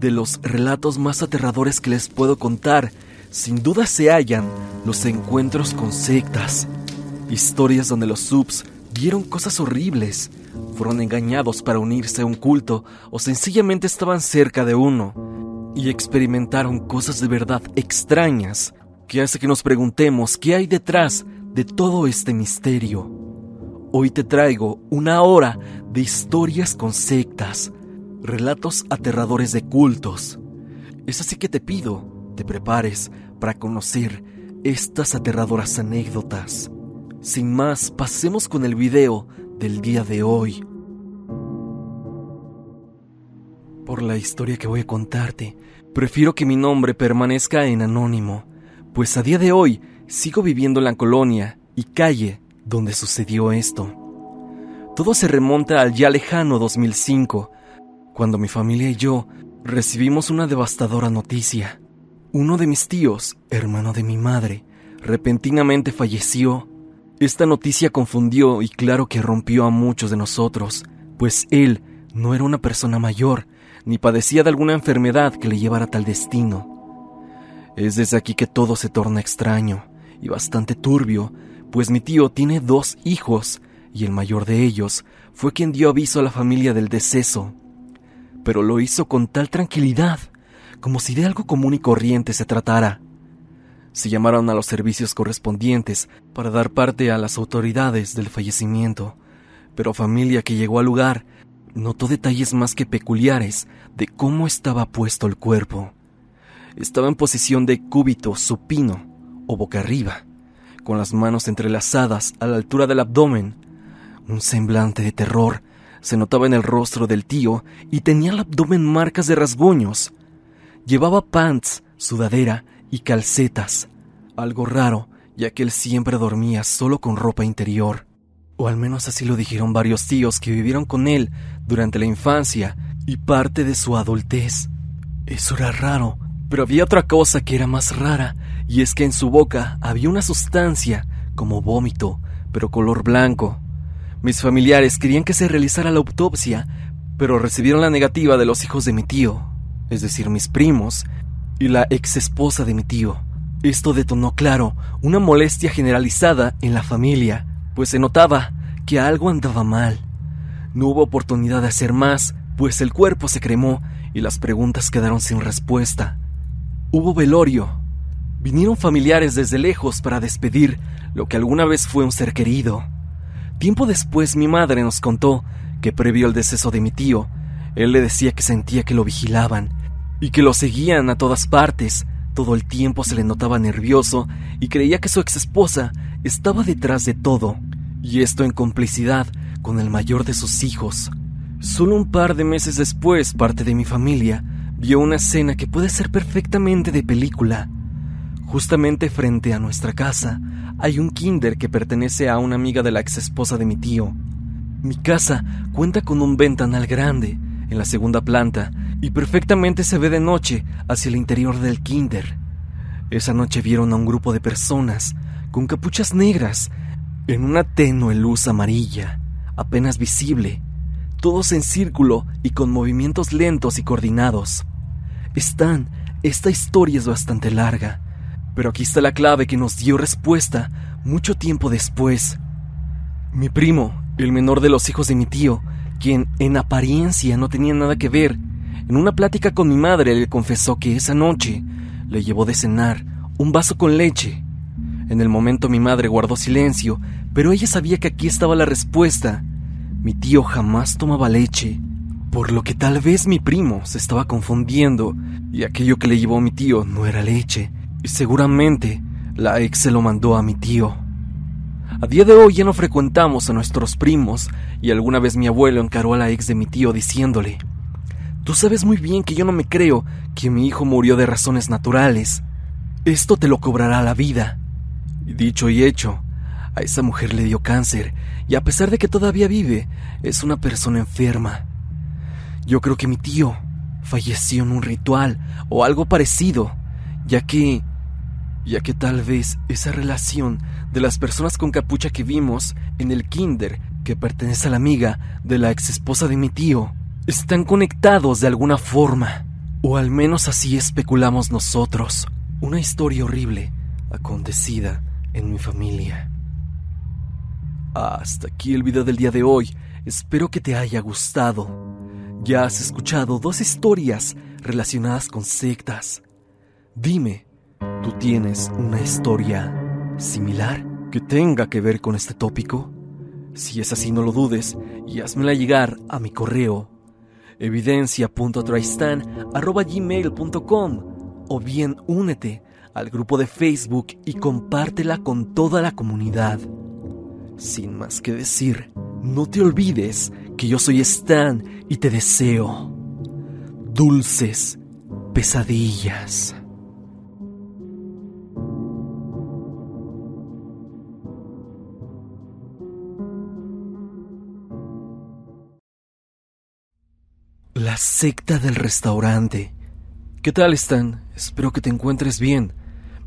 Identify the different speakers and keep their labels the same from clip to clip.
Speaker 1: de los relatos más aterradores que les puedo contar, sin duda se hallan los encuentros con sectas. Historias donde los subs vieron cosas horribles, fueron engañados para unirse a un culto o sencillamente estaban cerca de uno y experimentaron cosas de verdad extrañas que hace que nos preguntemos qué hay detrás de todo este misterio. Hoy te traigo una hora de historias con sectas, relatos aterradores de cultos. Es así que te pido, te prepares para conocer estas aterradoras anécdotas. Sin más, pasemos con el video del día de hoy. Por la historia que voy a contarte, prefiero que mi nombre permanezca en anónimo, pues a día de hoy sigo viviendo en la colonia y calle donde sucedió esto. Todo se remonta al ya lejano 2005, cuando mi familia y yo recibimos una devastadora noticia. Uno de mis tíos, hermano de mi madre, repentinamente falleció. Esta noticia confundió y claro que rompió a muchos de nosotros, pues él no era una persona mayor, ni padecía de alguna enfermedad que le llevara tal destino. Es desde aquí que todo se torna extraño y bastante turbio, pues mi tío tiene dos hijos, y el mayor de ellos fue quien dio aviso a la familia del deceso pero lo hizo con tal tranquilidad, como si de algo común y corriente se tratara. Se llamaron a los servicios correspondientes para dar parte a las autoridades del fallecimiento, pero familia que llegó al lugar notó detalles más que peculiares de cómo estaba puesto el cuerpo. Estaba en posición de cúbito supino o boca arriba, con las manos entrelazadas a la altura del abdomen, un semblante de terror se notaba en el rostro del tío y tenía el abdomen marcas de rasguños. Llevaba pants, sudadera y calcetas. Algo raro, ya que él siempre dormía solo con ropa interior. O al menos así lo dijeron varios tíos que vivieron con él durante la infancia y parte de su adultez. Eso era raro, pero había otra cosa que era más rara, y es que en su boca había una sustancia, como vómito, pero color blanco. Mis familiares querían que se realizara la autopsia, pero recibieron la negativa de los hijos de mi tío, es decir, mis primos, y la ex esposa de mi tío. Esto detonó, claro, una molestia generalizada en la familia, pues se notaba que algo andaba mal. No hubo oportunidad de hacer más, pues el cuerpo se cremó y las preguntas quedaron sin respuesta. Hubo velorio. Vinieron familiares desde lejos para despedir lo que alguna vez fue un ser querido. Tiempo después mi madre nos contó que previo al deceso de mi tío, él le decía que sentía que lo vigilaban y que lo seguían a todas partes. Todo el tiempo se le notaba nervioso y creía que su ex esposa estaba detrás de todo, y esto en complicidad con el mayor de sus hijos. Solo un par de meses después, parte de mi familia vio una escena que puede ser perfectamente de película. Justamente frente a nuestra casa hay un kinder que pertenece a una amiga de la ex esposa de mi tío. Mi casa cuenta con un ventanal grande en la segunda planta y perfectamente se ve de noche hacia el interior del kinder. Esa noche vieron a un grupo de personas con capuchas negras en una tenue luz amarilla, apenas visible, todos en círculo y con movimientos lentos y coordinados. Están, esta historia es bastante larga, pero aquí está la clave que nos dio respuesta mucho tiempo después. Mi primo, el menor de los hijos de mi tío, quien en apariencia no tenía nada que ver, en una plática con mi madre le confesó que esa noche le llevó de cenar un vaso con leche. En el momento mi madre guardó silencio, pero ella sabía que aquí estaba la respuesta. Mi tío jamás tomaba leche, por lo que tal vez mi primo se estaba confundiendo y aquello que le llevó mi tío no era leche, y seguramente la ex se lo mandó a mi tío. A día de hoy ya no frecuentamos a nuestros primos y alguna vez mi abuelo encaró a la ex de mi tío diciéndole, Tú sabes muy bien que yo no me creo que mi hijo murió de razones naturales. Esto te lo cobrará la vida. Y dicho y hecho, a esa mujer le dio cáncer y a pesar de que todavía vive, es una persona enferma. Yo creo que mi tío falleció en un ritual o algo parecido, ya que ya que tal vez esa relación de las personas con capucha que vimos en el kinder que pertenece a la amiga de la ex esposa de mi tío están conectados de alguna forma. O al menos así especulamos nosotros. Una historia horrible acontecida en mi familia. Hasta aquí el video del día de hoy. Espero que te haya gustado. Ya has escuchado dos historias relacionadas con sectas. Dime, ¿tú tienes una historia similar que tenga que ver con este tópico? Si es así, no lo dudes y házmela llegar a mi correo evidencia.tristan.gmail.com o bien únete al grupo de Facebook y compártela con toda la comunidad. Sin más que decir, no te olvides que yo soy Stan y te deseo dulces pesadillas. La secta del restaurante. ¿Qué tal están? Espero que te encuentres bien.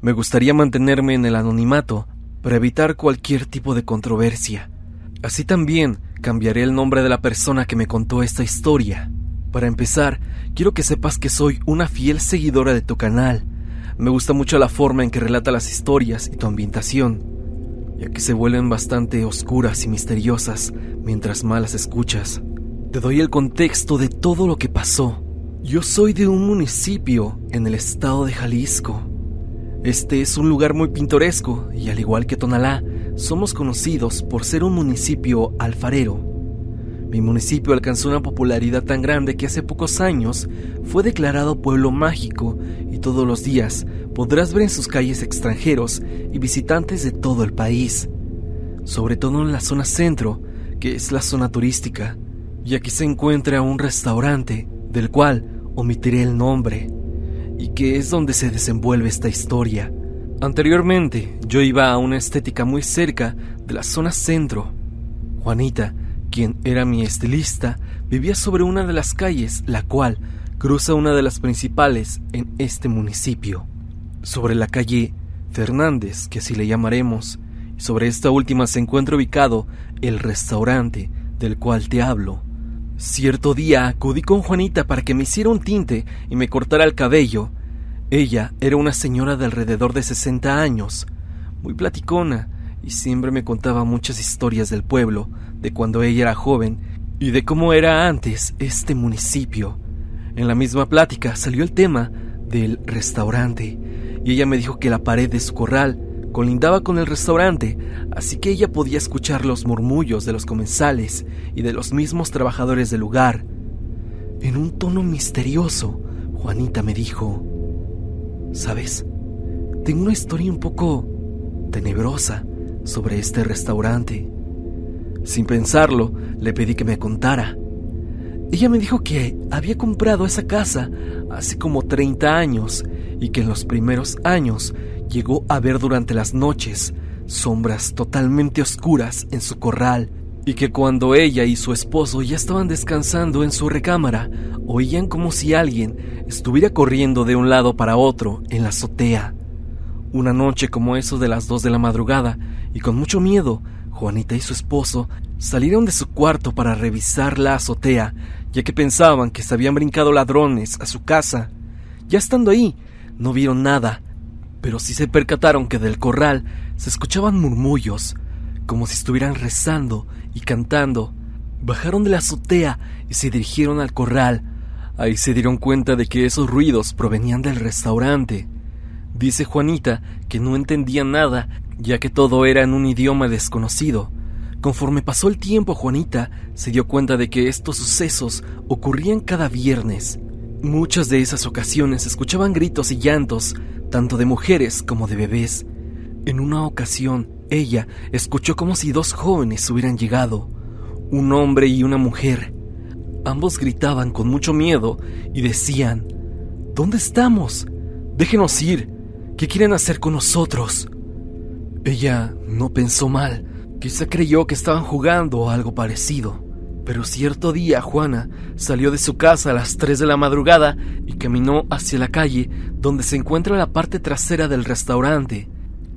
Speaker 1: Me gustaría mantenerme en el anonimato para evitar cualquier tipo de controversia. Así también cambiaré el nombre de la persona que me contó esta historia. Para empezar, quiero que sepas que soy una fiel seguidora de tu canal. Me gusta mucho la forma en que relata las historias y tu ambientación, ya que se vuelven bastante oscuras y misteriosas mientras más las escuchas. Te doy el contexto de todo lo que pasó. Yo soy de un municipio en el estado de Jalisco. Este es un lugar muy pintoresco y al igual que Tonalá, somos conocidos por ser un municipio alfarero. Mi municipio alcanzó una popularidad tan grande que hace pocos años fue declarado pueblo mágico y todos los días podrás ver en sus calles extranjeros y visitantes de todo el país, sobre todo en la zona centro, que es la zona turística y aquí se encuentra un restaurante del cual omitiré el nombre y que es donde se desenvuelve esta historia. Anteriormente yo iba a una estética muy cerca de la zona centro. Juanita, quien era mi estilista, vivía sobre una de las calles, la cual cruza una de las principales en este municipio. Sobre la calle Fernández, que así le llamaremos, y sobre esta última se encuentra ubicado el restaurante del cual te hablo. Cierto día acudí con Juanita para que me hiciera un tinte y me cortara el cabello. Ella era una señora de alrededor de 60 años, muy platicona, y siempre me contaba muchas historias del pueblo, de cuando ella era joven y de cómo era antes este municipio. En la misma plática salió el tema del restaurante, y ella me dijo que la pared de su corral colindaba con el restaurante, así que ella podía escuchar los murmullos de los comensales y de los mismos trabajadores del lugar. En un tono misterioso, Juanita me dijo, ¿sabes? Tengo una historia un poco tenebrosa sobre este restaurante. Sin pensarlo, le pedí que me contara. Ella me dijo que había comprado esa casa hace como 30 años y que en los primeros años llegó a ver durante las noches sombras totalmente oscuras en su corral y que cuando ella y su esposo ya estaban descansando en su recámara, oían como si alguien estuviera corriendo de un lado para otro en la azotea. Una noche como eso de las dos de la madrugada, y con mucho miedo, Juanita y su esposo salieron de su cuarto para revisar la azotea, ya que pensaban que se habían brincado ladrones a su casa. Ya estando ahí, no vieron nada, pero sí se percataron que del corral se escuchaban murmullos, como si estuvieran rezando y cantando. Bajaron de la azotea y se dirigieron al corral. Ahí se dieron cuenta de que esos ruidos provenían del restaurante. Dice Juanita que no entendía nada, ya que todo era en un idioma desconocido. Conforme pasó el tiempo, Juanita se dio cuenta de que estos sucesos ocurrían cada viernes. Muchas de esas ocasiones escuchaban gritos y llantos, tanto de mujeres como de bebés. En una ocasión, ella escuchó como si dos jóvenes hubieran llegado, un hombre y una mujer. Ambos gritaban con mucho miedo y decían, ¿Dónde estamos? Déjenos ir. ¿Qué quieren hacer con nosotros? Ella no pensó mal. Quizá creyó que estaban jugando o algo parecido. Pero cierto día Juana salió de su casa a las 3 de la madrugada y caminó hacia la calle donde se encuentra la parte trasera del restaurante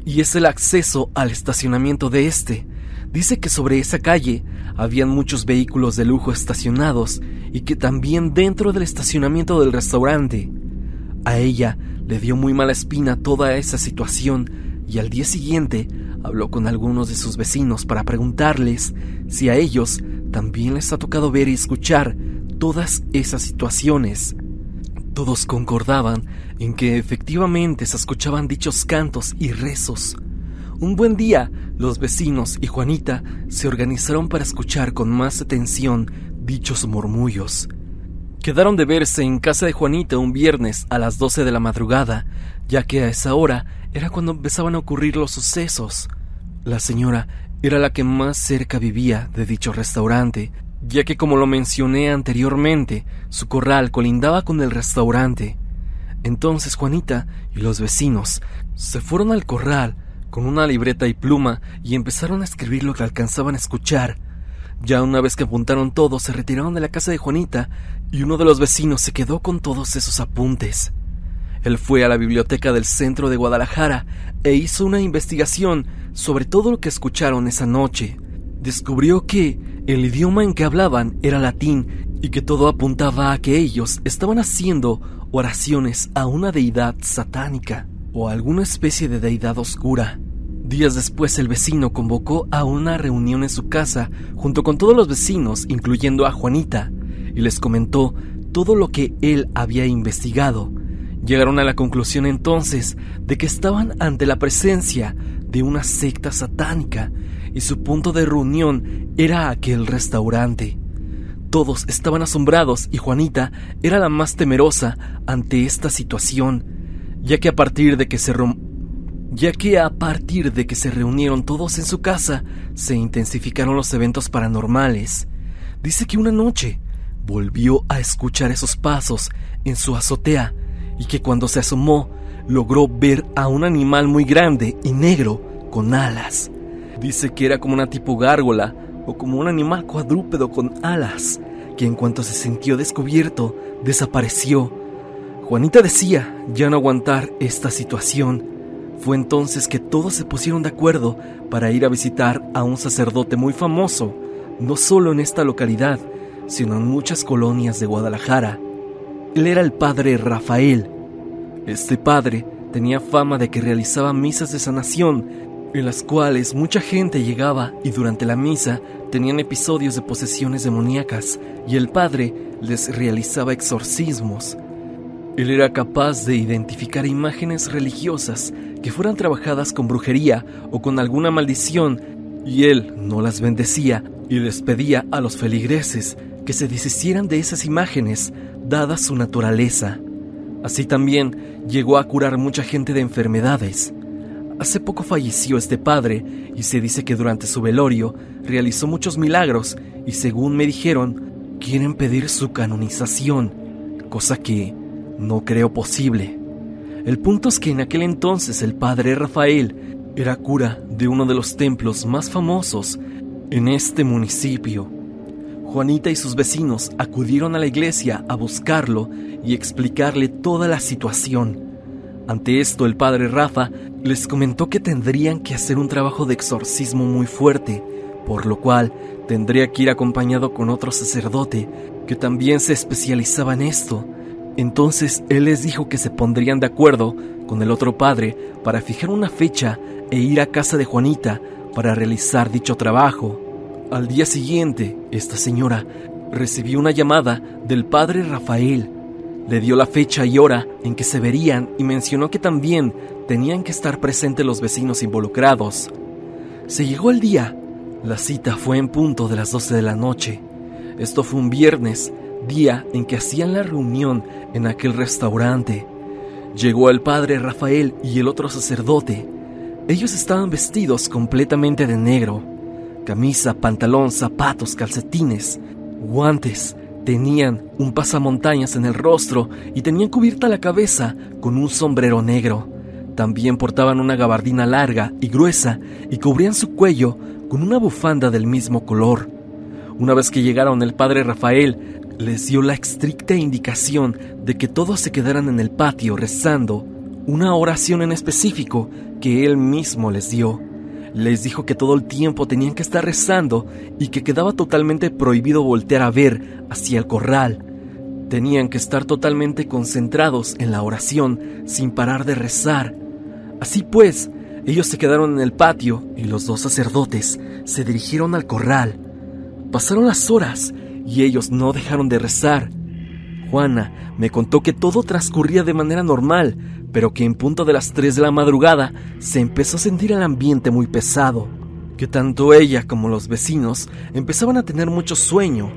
Speaker 1: y es el acceso al estacionamiento de este. Dice que sobre esa calle habían muchos vehículos de lujo estacionados y que también dentro del estacionamiento del restaurante. A ella le dio muy mala espina toda esa situación y al día siguiente habló con algunos de sus vecinos para preguntarles si a ellos también les ha tocado ver y escuchar todas esas situaciones. Todos concordaban en que efectivamente se escuchaban dichos cantos y rezos. Un buen día, los vecinos y Juanita se organizaron para escuchar con más atención dichos murmullos. Quedaron de verse en casa de Juanita un viernes a las 12 de la madrugada, ya que a esa hora era cuando empezaban a ocurrir los sucesos. La señora era la que más cerca vivía de dicho restaurante, ya que como lo mencioné anteriormente, su corral colindaba con el restaurante. Entonces Juanita y los vecinos se fueron al corral con una libreta y pluma y empezaron a escribir lo que alcanzaban a escuchar. Ya una vez que apuntaron todo, se retiraron de la casa de Juanita y uno de los vecinos se quedó con todos esos apuntes. Él fue a la biblioteca del centro de Guadalajara e hizo una investigación sobre todo lo que escucharon esa noche. Descubrió que el idioma en que hablaban era latín y que todo apuntaba a que ellos estaban haciendo oraciones a una deidad satánica o alguna especie de deidad oscura. Días después el vecino convocó a una reunión en su casa junto con todos los vecinos, incluyendo a Juanita, y les comentó todo lo que él había investigado. Llegaron a la conclusión entonces de que estaban ante la presencia de una secta satánica y su punto de reunión era aquel restaurante. Todos estaban asombrados y Juanita era la más temerosa ante esta situación ya que a partir de que se ya que a partir de que se reunieron todos en su casa, se intensificaron los eventos paranormales. Dice que una noche volvió a escuchar esos pasos en su azotea y que cuando se asomó logró ver a un animal muy grande y negro con alas. Dice que era como una tipo gárgola o como un animal cuadrúpedo con alas, que en cuanto se sintió descubierto, desapareció Juanita decía ya no aguantar esta situación. Fue entonces que todos se pusieron de acuerdo para ir a visitar a un sacerdote muy famoso, no solo en esta localidad, sino en muchas colonias de Guadalajara. Él era el padre Rafael. Este padre tenía fama de que realizaba misas de sanación, en las cuales mucha gente llegaba y durante la misa tenían episodios de posesiones demoníacas y el padre les realizaba exorcismos. Él era capaz de identificar imágenes religiosas que fueran trabajadas con brujería o con alguna maldición, y él no las bendecía y les pedía a los feligreses que se deshicieran de esas imágenes, dada su naturaleza. Así también llegó a curar mucha gente de enfermedades. Hace poco falleció este padre y se dice que durante su velorio realizó muchos milagros y según me dijeron, quieren pedir su canonización, cosa que no creo posible. El punto es que en aquel entonces el padre Rafael era cura de uno de los templos más famosos en este municipio. Juanita y sus vecinos acudieron a la iglesia a buscarlo y explicarle toda la situación. Ante esto el padre Rafa les comentó que tendrían que hacer un trabajo de exorcismo muy fuerte, por lo cual tendría que ir acompañado con otro sacerdote que también se especializaba en esto entonces él les dijo que se pondrían de acuerdo con el otro padre para fijar una fecha e ir a casa de Juanita para realizar dicho trabajo. Al día siguiente, esta señora recibió una llamada del padre Rafael. Le dio la fecha y hora en que se verían y mencionó que también tenían que estar presentes los vecinos involucrados. Se llegó el día. La cita fue en punto de las 12 de la noche. Esto fue un viernes día en que hacían la reunión en aquel restaurante. Llegó el padre Rafael y el otro sacerdote. Ellos estaban vestidos completamente de negro. Camisa, pantalón, zapatos, calcetines, guantes. Tenían un pasamontañas en el rostro y tenían cubierta la cabeza con un sombrero negro. También portaban una gabardina larga y gruesa y cubrían su cuello con una bufanda del mismo color. Una vez que llegaron el padre Rafael les dio la estricta indicación de que todos se quedaran en el patio rezando una oración en específico que él mismo les dio. Les dijo que todo el tiempo tenían que estar rezando y que quedaba totalmente prohibido voltear a ver hacia el corral. Tenían que estar totalmente concentrados en la oración sin parar de rezar. Así pues, ellos se quedaron en el patio y los dos sacerdotes se dirigieron al corral. Pasaron las horas y ellos no dejaron de rezar. Juana me contó que todo transcurría de manera normal, pero que en punto de las 3 de la madrugada se empezó a sentir el ambiente muy pesado, que tanto ella como los vecinos empezaban a tener mucho sueño.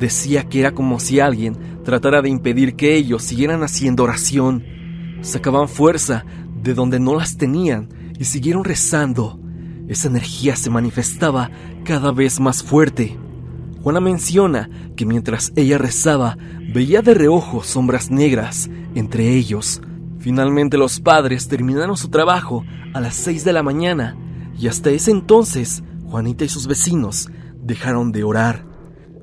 Speaker 1: Decía que era como si alguien tratara de impedir que ellos siguieran haciendo oración. Sacaban fuerza de donde no las tenían y siguieron rezando. Esa energía se manifestaba cada vez más fuerte. Juana menciona que mientras ella rezaba, veía de reojo sombras negras entre ellos, Finalmente los padres terminaron su trabajo a las 6 de la mañana y hasta ese entonces Juanita y sus vecinos dejaron de orar.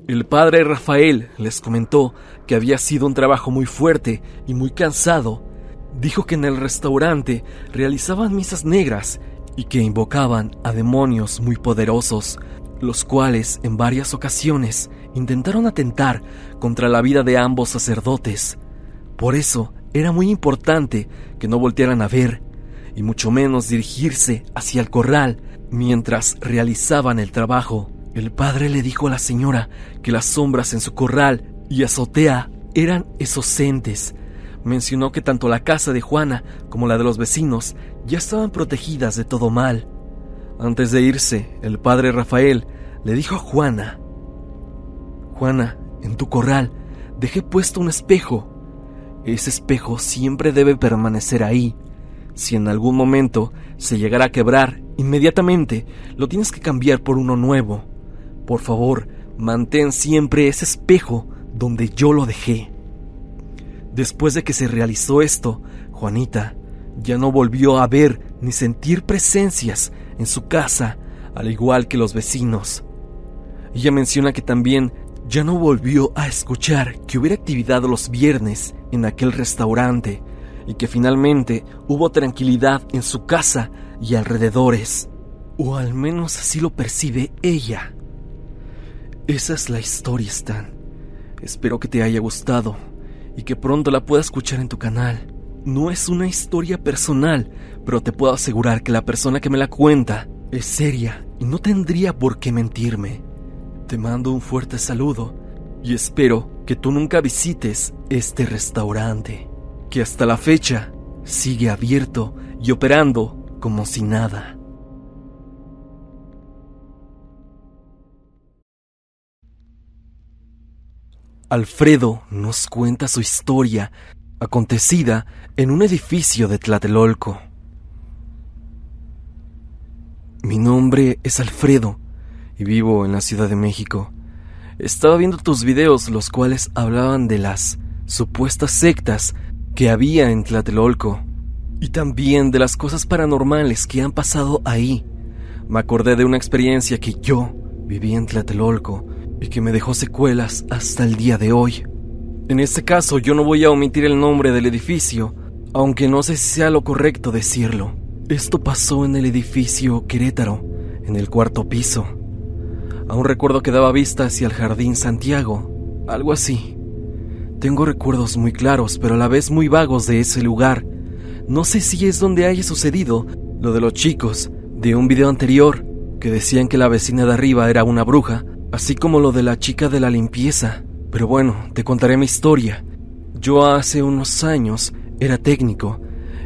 Speaker 1: El padre Rafael les comentó que había sido un trabajo muy fuerte y muy cansado. Dijo que en el restaurante realizaban misas negras y que invocaban a demonios muy poderosos, los cuales en varias ocasiones intentaron atentar contra la vida de ambos sacerdotes. Por eso era muy importante que no voltearan a ver, y mucho menos dirigirse hacia el corral mientras realizaban el trabajo. El padre le dijo a la señora que las sombras en su corral y azotea eran esos entes. Mencionó que tanto la casa de Juana como la de los vecinos ya estaban protegidas de todo mal. Antes de irse, el padre Rafael le dijo a Juana, Juana, en tu corral dejé puesto un espejo ese espejo siempre debe permanecer ahí. Si en algún momento se llegara a quebrar, inmediatamente lo tienes que cambiar por uno nuevo. Por favor, mantén siempre ese espejo donde yo lo dejé. Después de que se realizó esto, Juanita ya no volvió a ver ni sentir presencias en su casa, al igual que los vecinos. Ella menciona que también ya no volvió a escuchar que hubiera actividad los viernes en aquel restaurante y que finalmente hubo tranquilidad en su casa y alrededores. O al menos así lo percibe ella. Esa es la historia, Stan. Espero que te haya gustado y que pronto la puedas escuchar en tu canal. No es una historia personal, pero te puedo asegurar que la persona que me la cuenta es seria y no tendría por qué mentirme. Te mando un fuerte saludo y espero que tú nunca visites este restaurante, que hasta la fecha sigue abierto y operando como si nada. Alfredo nos cuenta su historia acontecida en un edificio de Tlatelolco. Mi nombre es Alfredo y vivo en la Ciudad de México. Estaba viendo tus videos los cuales hablaban de las supuestas sectas que había en Tlatelolco y también de las cosas paranormales que han pasado ahí. Me acordé de una experiencia que yo viví en Tlatelolco y que me dejó secuelas hasta el día de hoy. En este caso yo no voy a omitir el nombre del edificio, aunque no sé si sea lo correcto decirlo. Esto pasó en el edificio Querétaro, en el cuarto piso. Aún recuerdo que daba vista hacia el Jardín Santiago, algo así. Tengo recuerdos muy claros, pero a la vez muy vagos de ese lugar. No sé si es donde haya sucedido lo de los chicos de un video anterior, que decían que la vecina de arriba era una bruja, así como lo de la chica de la limpieza. Pero bueno, te contaré mi historia. Yo hace unos años era técnico,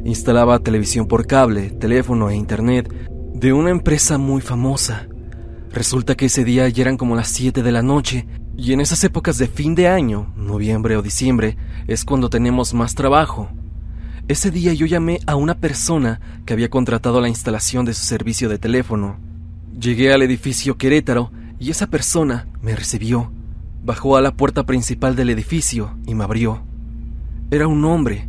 Speaker 1: instalaba televisión por cable, teléfono e internet de una empresa muy famosa. Resulta que ese día ya eran como las 7 de la noche y en esas épocas de fin de año, noviembre o diciembre, es cuando tenemos más trabajo. Ese día yo llamé a una persona que había contratado la instalación de su servicio de teléfono. Llegué al edificio Querétaro y esa persona me recibió. Bajó a la puerta principal del edificio y me abrió. Era un hombre.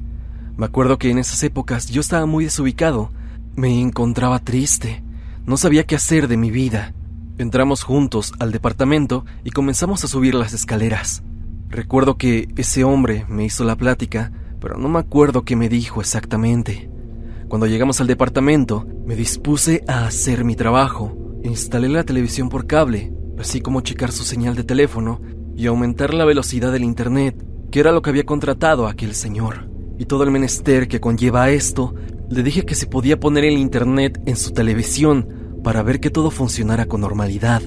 Speaker 1: Me acuerdo que en esas épocas yo estaba muy desubicado. Me encontraba triste. No sabía qué hacer de mi vida. Entramos juntos al departamento y comenzamos a subir las escaleras. Recuerdo que ese hombre me hizo la plática, pero no me acuerdo qué me dijo exactamente. Cuando llegamos al departamento, me dispuse a hacer mi trabajo. Instalé la televisión por cable, así como checar su señal de teléfono y aumentar la velocidad del Internet, que era lo que había contratado aquel señor. Y todo el menester que conlleva esto, le dije que se podía poner el Internet en su televisión para ver que todo funcionara con normalidad.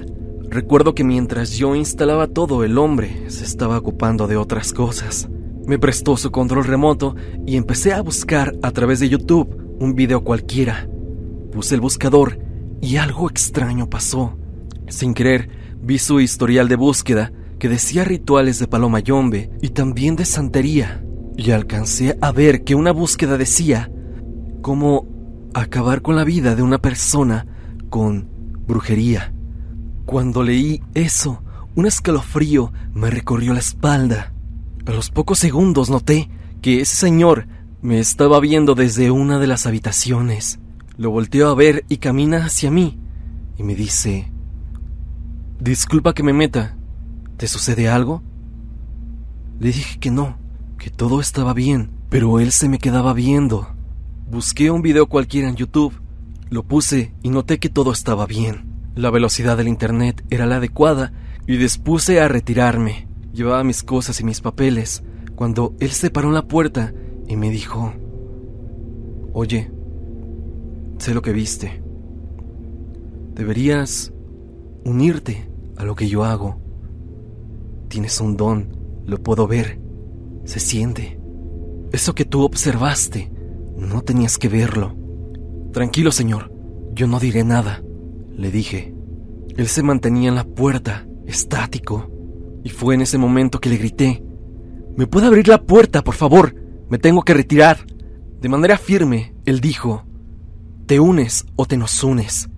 Speaker 1: Recuerdo que mientras yo instalaba todo, el hombre se estaba ocupando de otras cosas. Me prestó su control remoto y empecé a buscar a través de YouTube un video cualquiera. Puse el buscador y algo extraño pasó. Sin querer, vi su historial de búsqueda que decía rituales de paloma yombe y también de santería. Y alcancé a ver que una búsqueda decía cómo acabar con la vida de una persona con brujería. Cuando leí eso, un escalofrío me recorrió la espalda. A los pocos segundos noté que ese señor me estaba viendo desde una de las habitaciones. Lo volteó a ver y camina hacia mí y me dice, Disculpa que me meta, ¿te sucede algo? Le dije que no, que todo estaba bien, pero él se me quedaba viendo. Busqué un video cualquiera en YouTube, lo puse y noté que todo estaba bien. La velocidad del Internet era la adecuada y dispuse a retirarme. Llevaba mis cosas y mis papeles cuando él se paró en la puerta y me dijo, Oye, sé lo que viste. Deberías unirte a lo que yo hago. Tienes un don, lo puedo ver, se siente. Eso que tú observaste, no tenías que verlo. Tranquilo, señor, yo no diré nada le dije. Él se mantenía en la puerta, estático, y fue en ese momento que le grité, ¿Me puede abrir la puerta, por favor? Me tengo que retirar. De manera firme, él dijo, ¿te unes o te nos unes?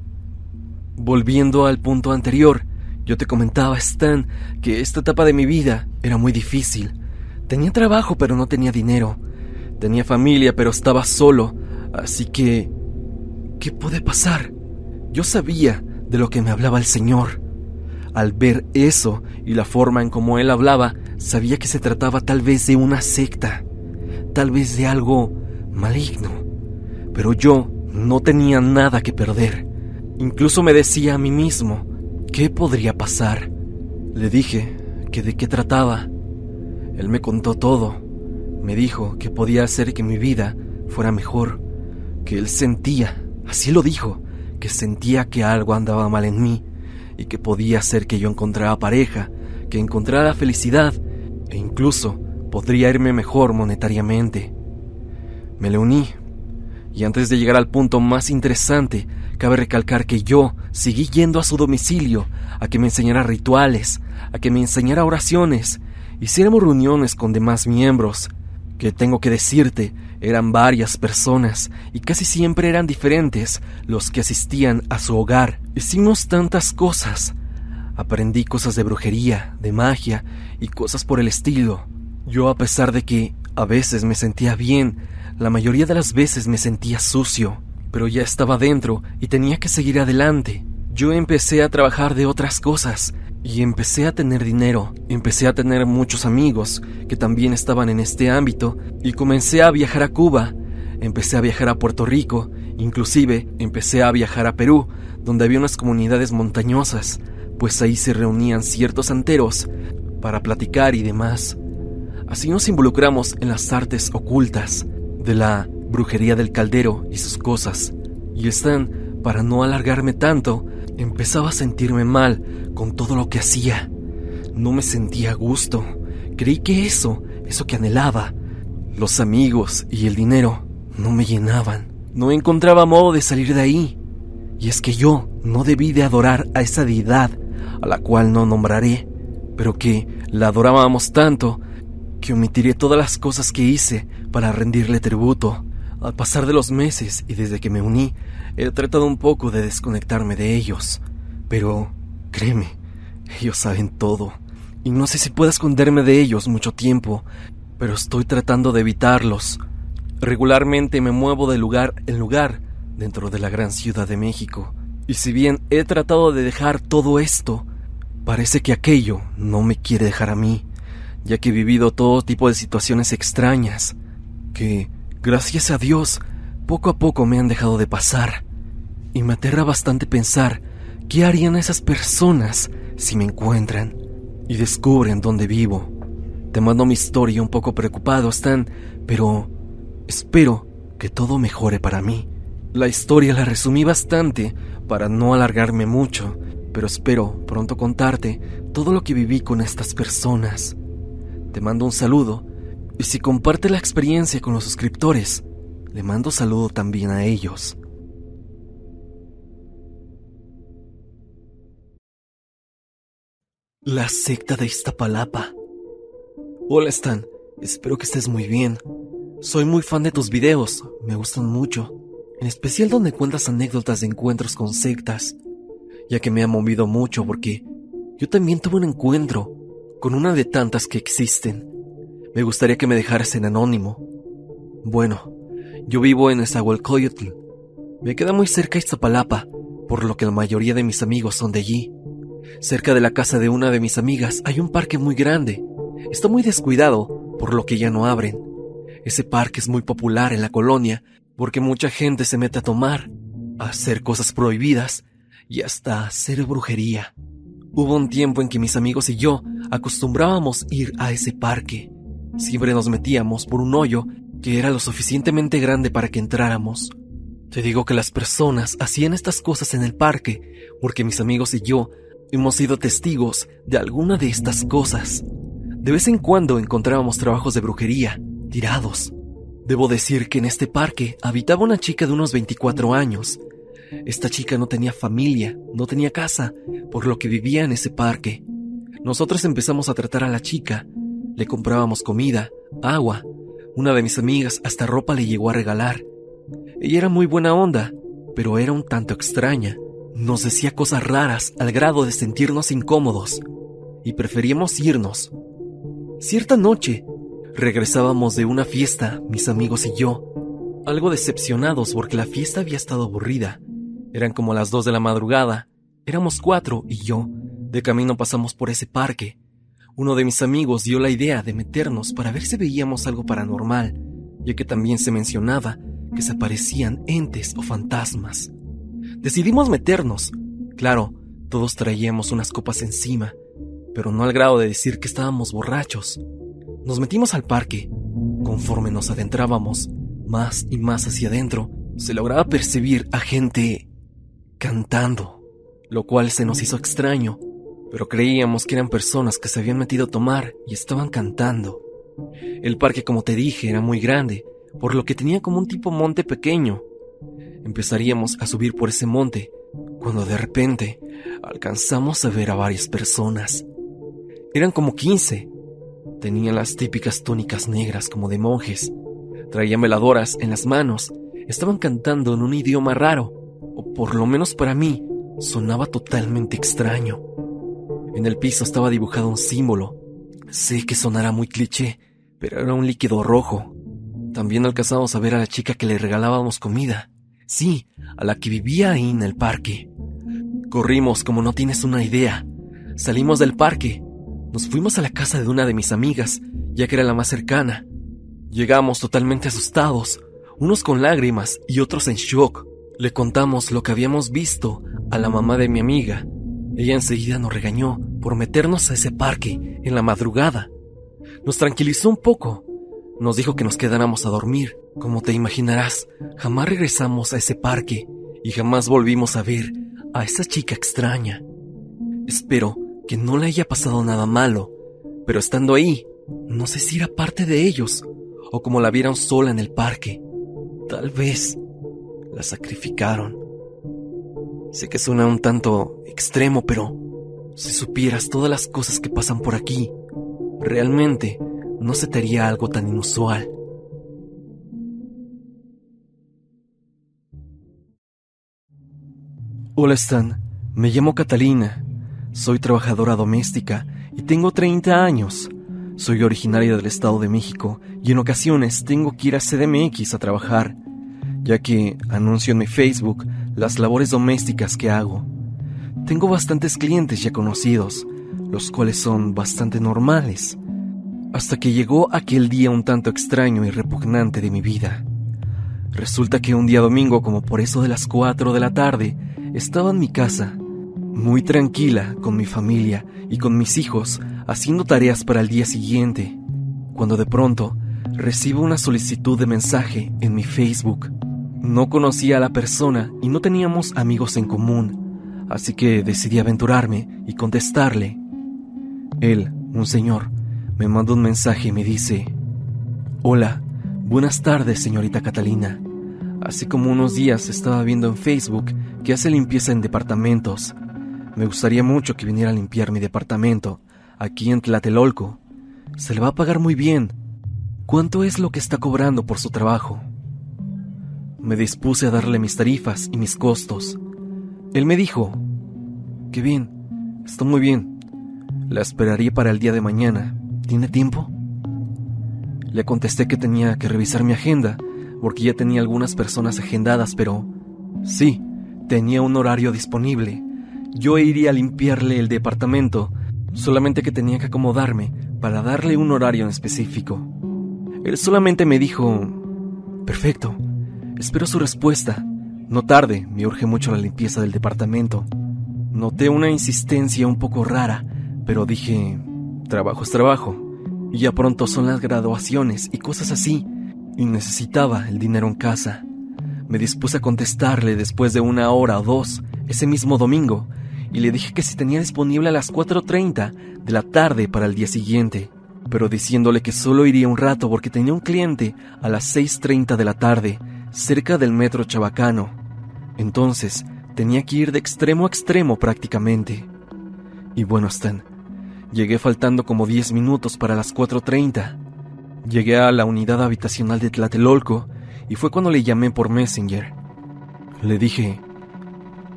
Speaker 1: Volviendo al punto anterior, yo te comentaba, Stan, que esta etapa de mi vida era muy difícil. Tenía trabajo, pero no tenía dinero. Tenía familia, pero estaba solo. Así que... ¿Qué puede pasar? Yo sabía de lo que me hablaba el Señor. Al ver eso y la forma en cómo él hablaba, sabía que se trataba tal vez de una secta, tal vez de algo maligno. Pero yo no tenía nada que perder. Incluso me decía a mí mismo, ¿qué podría pasar? Le dije que de qué trataba. Él me contó todo. Me dijo que podía hacer que mi vida fuera mejor, que él sentía, así lo dijo, que sentía que algo andaba mal en mí y que podía ser que yo encontrara pareja, que encontrara felicidad e incluso podría irme mejor monetariamente. Me le uní y antes de llegar al punto más interesante, cabe recalcar que yo seguí yendo a su domicilio a que me enseñara rituales, a que me enseñara oraciones, hiciéramos reuniones con demás miembros, que tengo que decirte eran varias personas y casi siempre eran diferentes los que asistían a su hogar. Hicimos tantas cosas. Aprendí cosas de brujería, de magia y cosas por el estilo. Yo a pesar de que a veces me sentía bien, la mayoría de las veces me sentía sucio, pero ya estaba dentro y tenía que seguir adelante. Yo empecé a trabajar de otras cosas y empecé a tener dinero, empecé a tener muchos amigos que también estaban en este ámbito y comencé a viajar a Cuba, empecé a viajar a Puerto Rico, inclusive empecé a viajar a Perú, donde había unas comunidades montañosas, pues ahí se reunían ciertos santeros para platicar y demás. Así nos involucramos en las artes ocultas de la brujería del caldero y sus cosas. Y están, para no alargarme tanto, Empezaba a sentirme mal con todo lo que hacía. No me sentía a gusto. Creí que eso, eso que anhelaba, los amigos y el dinero, no me llenaban. No encontraba modo de salir de ahí. Y es que yo no debí de adorar a esa deidad, a la cual no nombraré, pero que la adorábamos tanto que omitiré todas las cosas que hice para rendirle tributo. Al pasar de los meses y desde que me uní, He tratado un poco de desconectarme de ellos, pero créeme, ellos saben todo. Y no sé si puedo esconderme de ellos mucho tiempo, pero estoy tratando de evitarlos. Regularmente me muevo de lugar en lugar dentro de la gran ciudad de México. Y si bien he tratado de dejar todo esto, parece que aquello no me quiere dejar a mí, ya que he vivido todo tipo de situaciones extrañas, que, gracias a Dios, poco a poco me han dejado de pasar, y me aterra bastante pensar qué harían esas personas si me encuentran y descubren dónde vivo. Te mando mi historia un poco preocupado, Stan, pero espero que todo mejore para mí. La historia la resumí bastante para no alargarme mucho, pero espero pronto contarte todo lo que viví con estas personas. Te mando un saludo y si comparte la experiencia con los suscriptores, le mando saludo también a ellos. La secta de Iztapalapa. Hola Stan, espero que estés muy bien. Soy muy fan de tus videos, me gustan mucho, en especial donde cuentas anécdotas de encuentros con sectas, ya que me ha movido mucho porque yo también tuve un encuentro con una de tantas que existen. Me gustaría que me dejaras en anónimo. Bueno, yo vivo en Esahualcoyotl. Me queda muy cerca Iztapalapa, por lo que la mayoría de mis amigos son de allí. Cerca de la casa de una de mis amigas hay un parque muy grande. Está muy descuidado, por lo que ya no abren. Ese parque es muy popular en la colonia porque mucha gente se mete a tomar, a hacer cosas prohibidas y hasta hacer brujería. Hubo un tiempo en que mis amigos y yo acostumbrábamos ir a ese parque. Siempre nos metíamos por un hoyo que era lo suficientemente grande para que entráramos. Te digo que las personas hacían estas cosas en el parque porque mis amigos y yo hemos sido testigos de alguna de estas cosas. De vez en cuando encontrábamos trabajos de brujería, tirados. Debo decir que en este parque habitaba una chica de unos 24 años. Esta chica no tenía familia, no tenía casa, por lo que vivía en ese parque. Nosotros empezamos a tratar a la chica le comprábamos comida, agua. Una de mis amigas hasta ropa le llegó a regalar. Ella era muy buena onda, pero era un tanto extraña. Nos decía cosas raras al grado de sentirnos incómodos y preferíamos irnos. Cierta noche, regresábamos de una fiesta, mis amigos y yo, algo decepcionados porque la fiesta había estado aburrida. Eran como las dos de la madrugada, éramos cuatro y yo. De camino pasamos por ese parque. Uno de mis amigos dio la idea de meternos para ver si veíamos algo paranormal, ya que también se mencionaba que se aparecían entes o fantasmas. Decidimos meternos. Claro, todos traíamos unas copas encima, pero no al grado de decir que estábamos borrachos. Nos metimos al parque. Conforme nos adentrábamos más y más hacia adentro, se lograba percibir a gente cantando, lo cual se nos hizo extraño pero creíamos que eran personas que se habían metido a tomar y estaban cantando. El parque, como te dije, era muy grande, por lo que tenía como un tipo monte pequeño. Empezaríamos a subir por ese monte, cuando de repente alcanzamos a ver a varias personas. Eran como quince. Tenían las típicas túnicas negras como de monjes. Traían veladoras en las manos. Estaban cantando en un idioma raro, o por lo menos para mí, sonaba totalmente extraño. En el piso estaba dibujado un símbolo. Sé que sonará muy cliché, pero era un líquido rojo. También alcanzamos a ver a la chica que le regalábamos comida. Sí, a la que vivía ahí en el parque. Corrimos como no tienes una idea. Salimos del parque. Nos fuimos a la casa de una de mis amigas, ya que era la más cercana. Llegamos totalmente asustados, unos con lágrimas y otros en shock. Le contamos lo que habíamos visto a la mamá de mi amiga ella enseguida nos regañó por meternos a ese parque en la madrugada. Nos tranquilizó un poco. Nos dijo que nos quedáramos a dormir. Como te imaginarás, jamás regresamos a ese parque y jamás volvimos a ver a esa chica extraña. Espero que no le haya pasado nada malo, pero estando ahí, no sé si era parte de ellos o como la vieron sola en el parque. Tal vez la sacrificaron. Sé que suena un tanto extremo, pero si supieras todas las cosas que pasan por aquí, realmente no se te haría algo tan inusual. Hola Stan, me llamo Catalina, soy trabajadora doméstica y tengo 30 años. Soy originaria del Estado de México y en ocasiones tengo que ir a CDMX a trabajar, ya que anuncio en mi Facebook las labores domésticas que hago. Tengo bastantes clientes ya conocidos, los cuales son bastante normales, hasta que llegó aquel día un tanto extraño y repugnante de mi vida. Resulta que un día domingo, como por eso de las 4 de la tarde, estaba en mi casa, muy tranquila con mi familia y con mis hijos, haciendo tareas para el día siguiente, cuando de pronto recibo una solicitud de mensaje en mi Facebook. No conocía a la persona y no teníamos amigos en común, así que decidí aventurarme y contestarle. Él, un señor, me manda un mensaje y me dice, Hola, buenas tardes, señorita Catalina. Así como unos días estaba viendo en Facebook que hace limpieza en departamentos. Me gustaría mucho que viniera a limpiar mi departamento, aquí en Tlatelolco. Se le va a pagar muy bien. ¿Cuánto es lo que está cobrando por su trabajo? Me dispuse a darle mis tarifas y mis costos. Él me dijo, Qué bien, está muy bien. La esperaría para el día de mañana. ¿Tiene tiempo? Le contesté que tenía que revisar mi agenda, porque ya tenía algunas personas agendadas, pero sí, tenía un horario disponible. Yo iría a limpiarle el departamento, solamente que tenía que acomodarme para darle un horario en específico. Él solamente me dijo, perfecto, Espero su respuesta. No tarde, me urge mucho la limpieza del departamento. Noté una insistencia un poco rara, pero dije, trabajo es trabajo. Y ya pronto son las graduaciones y cosas así, y necesitaba el dinero en casa. Me dispuse a contestarle después de una hora o dos, ese mismo domingo, y le dije que si tenía disponible a las 4.30 de la tarde para el día siguiente, pero diciéndole que solo iría un rato porque tenía un cliente a las 6.30 de la tarde cerca del metro chabacano. Entonces, tenía que ir de extremo a extremo prácticamente. Y bueno, Stan, llegué faltando como 10 minutos para las 4.30. Llegué a la unidad habitacional de Tlatelolco y fue cuando le llamé por Messenger. Le dije,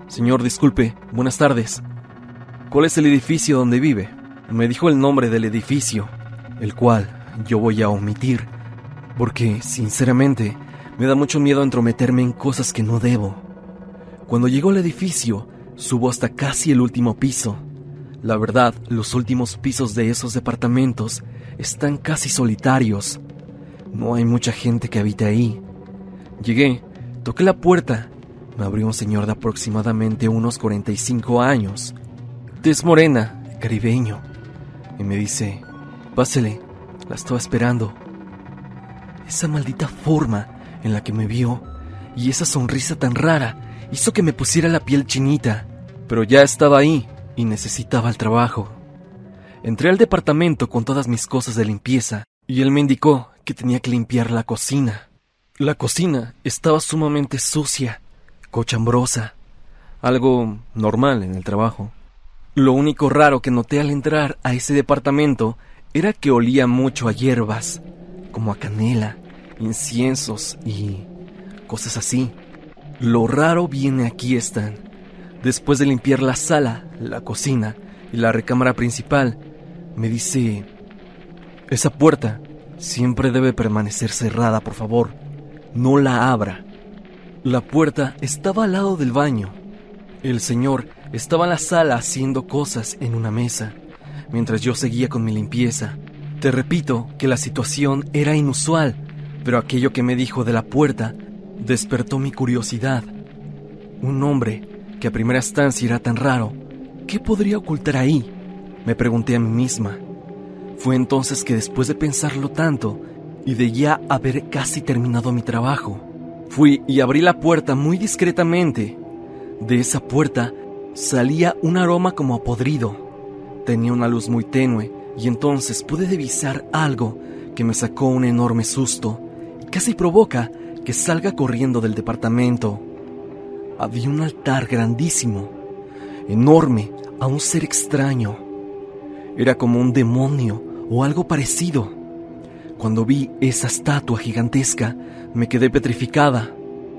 Speaker 1: Señor, disculpe, buenas tardes. ¿Cuál es el edificio donde vive? Me dijo el nombre del edificio, el cual yo voy a omitir, porque, sinceramente, me da mucho miedo entrometerme en cosas que no debo. Cuando llego al edificio, subo hasta casi el último piso. La verdad, los últimos pisos de esos departamentos están casi solitarios. No hay mucha gente que habite ahí. Llegué, toqué la puerta. Me abrió un señor de aproximadamente unos 45 años. Tez morena, caribeño. Y me dice, pásele, la estaba esperando. Esa maldita forma en la que me vio y esa sonrisa tan rara hizo que me pusiera la piel chinita, pero ya estaba ahí y necesitaba el trabajo. Entré al departamento con todas mis cosas de limpieza y él me indicó que tenía que limpiar la cocina. La cocina estaba sumamente sucia, cochambrosa, algo normal en el trabajo. Lo único raro que noté al entrar a ese departamento era que olía mucho a hierbas, como a canela, inciensos y cosas así. Lo raro viene aquí, Stan. Después de limpiar la sala, la cocina y la recámara principal, me dice, esa puerta siempre debe permanecer cerrada, por favor. No la abra. La puerta estaba al lado del baño. El señor estaba en la sala haciendo cosas en una mesa, mientras yo seguía con mi limpieza. Te repito que la situación era inusual pero aquello que me dijo de la puerta despertó mi curiosidad. Un hombre que a primera instancia era tan raro, ¿qué podría ocultar ahí? Me pregunté a mí misma. Fue entonces que después de pensarlo tanto y de ya haber casi terminado mi trabajo, fui y abrí la puerta muy discretamente. De esa puerta salía un aroma como a podrido. Tenía una luz muy tenue y entonces pude divisar algo que me sacó un enorme susto casi provoca que salga corriendo del departamento. Había un altar grandísimo, enorme, a un ser extraño. Era como un demonio o algo parecido. Cuando vi esa estatua gigantesca, me quedé petrificada.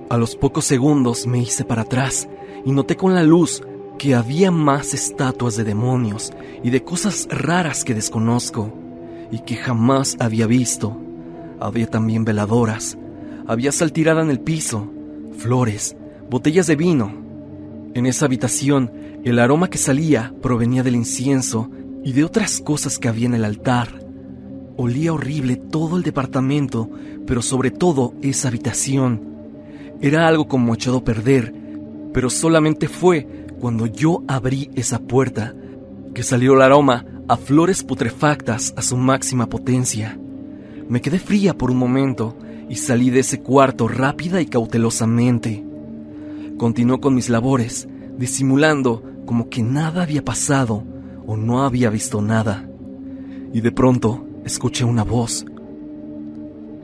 Speaker 1: A los pocos segundos me hice para atrás y noté con la luz que había más estatuas de demonios y de cosas raras que desconozco y que jamás había visto. Había también veladoras, había sal tirada en el piso, flores, botellas de vino. En esa habitación, el aroma que salía provenía del incienso y de otras cosas que había en el altar. Olía horrible todo el departamento, pero sobre todo esa habitación. era algo como echado a perder, pero solamente fue cuando yo abrí esa puerta que salió el aroma a flores putrefactas a su máxima potencia. Me quedé fría por un momento y salí de ese cuarto rápida y cautelosamente. Continuó con mis labores, disimulando como que nada había pasado o no había visto nada. Y de pronto escuché una voz.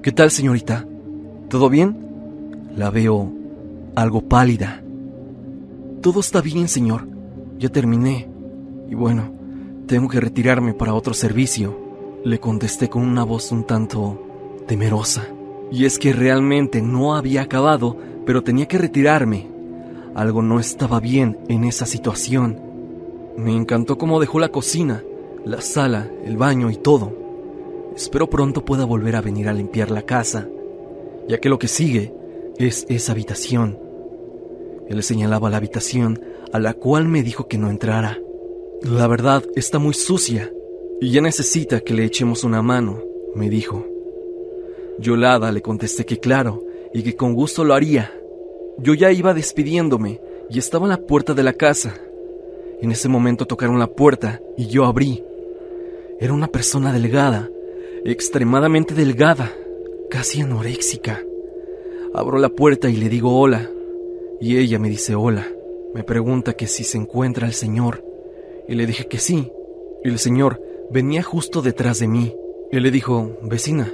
Speaker 1: ¿Qué tal, señorita? ¿Todo bien? La veo algo pálida. Todo está bien, señor. Ya terminé. Y bueno, tengo que retirarme para otro servicio. Le contesté con una voz un tanto temerosa. Y es que realmente no había acabado, pero tenía que retirarme. Algo no estaba bien en esa situación. Me encantó cómo dejó la cocina, la sala, el baño y todo. Espero pronto pueda volver a venir a limpiar la casa, ya que lo que sigue es esa habitación. Él señalaba la habitación a la cual me dijo que no entrara. La verdad está muy sucia y ya necesita que le echemos una mano, me dijo. Yolada le contesté que claro y que con gusto lo haría. Yo ya iba despidiéndome y estaba en la puerta de la casa. En ese momento tocaron la puerta y yo abrí. Era una persona delgada, extremadamente delgada, casi anoréxica. Abro la puerta y le digo hola. Y ella me dice hola. Me pregunta que si se encuentra el señor. Y le dije que sí. Y el señor venía justo detrás de mí. Y le dijo, vecina,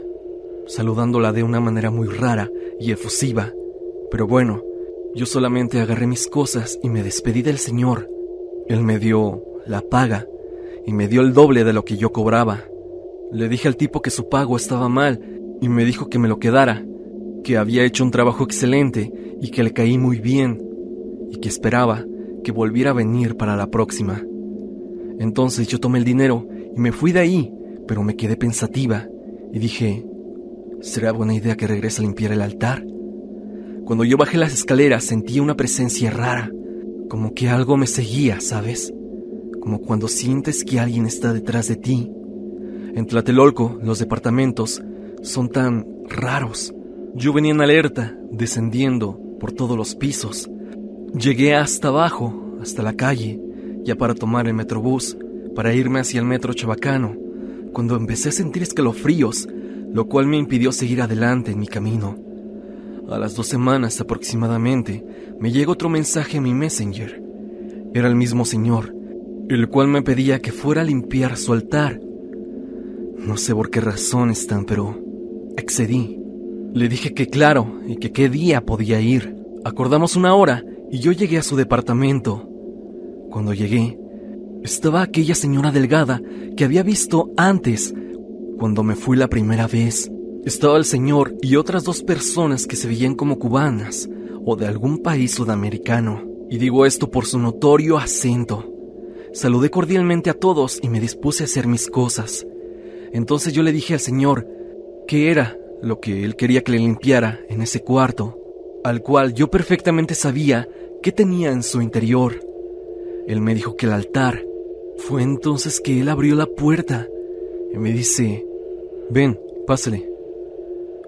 Speaker 1: saludándola de una manera muy rara y efusiva. Pero bueno, yo solamente agarré mis cosas y me despedí del señor. Él me dio la paga y me dio el doble de lo que yo cobraba. Le dije al tipo que su pago estaba mal y me dijo que me lo quedara que había hecho un trabajo excelente y que le caí muy bien y que esperaba que volviera a venir para la próxima. Entonces yo tomé el dinero me fui de ahí, pero me quedé pensativa y dije, ¿será buena idea que regrese a limpiar el altar? Cuando yo bajé las escaleras sentí una presencia rara, como que algo me seguía, ¿sabes? Como cuando sientes que alguien está detrás de ti. En Tlatelolco, los departamentos son tan raros yo venía en alerta, descendiendo por todos los pisos. Llegué hasta abajo, hasta la calle, ya para tomar el metrobús, para irme hacia el metro Chabacano, cuando empecé a sentir escalofríos, lo cual me impidió seguir adelante en mi camino. A las dos semanas aproximadamente, me llegó otro mensaje a mi Messenger. Era el mismo señor, el cual me pedía que fuera a limpiar su altar. No sé por qué razón están, pero excedí. Le dije que claro y que qué día podía ir. Acordamos una hora y yo llegué a su departamento. Cuando llegué, estaba aquella señora delgada que había visto antes, cuando me fui la primera vez. Estaba el señor y otras dos personas que se veían como cubanas o de algún país sudamericano. Y digo esto por su notorio acento. Saludé cordialmente a todos y me dispuse a hacer mis cosas. Entonces yo le dije al señor que era lo que él quería que le limpiara en ese cuarto, al cual yo perfectamente sabía qué tenía en su interior. Él me dijo que el altar. Fue entonces que él abrió la puerta y me dice, ven, pásale.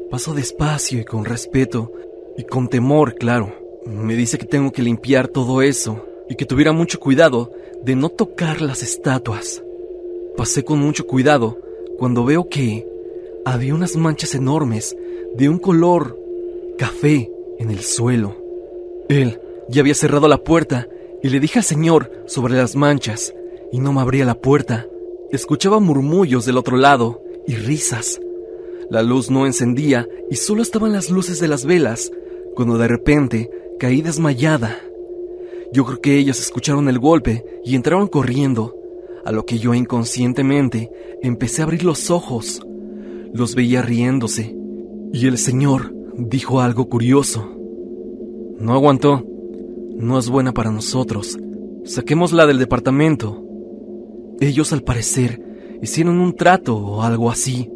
Speaker 1: Paso despacio y con respeto y con temor, claro. Me dice que tengo que limpiar todo eso y que tuviera mucho cuidado de no tocar las estatuas. Pasé con mucho cuidado cuando veo que había unas manchas enormes de un color café en el suelo. Él ya había cerrado la puerta y le dije al señor sobre las manchas y no me abría la puerta. Escuchaba murmullos del otro lado y risas. La luz no encendía y solo estaban las luces de las velas cuando de repente caí desmayada. Yo creo que ellos escucharon el golpe y entraron corriendo, a lo que yo inconscientemente empecé a abrir los ojos. Los veía riéndose, y el señor dijo algo curioso. No aguantó. No es buena para nosotros. Saquémosla del departamento. Ellos, al parecer, hicieron un trato o algo así,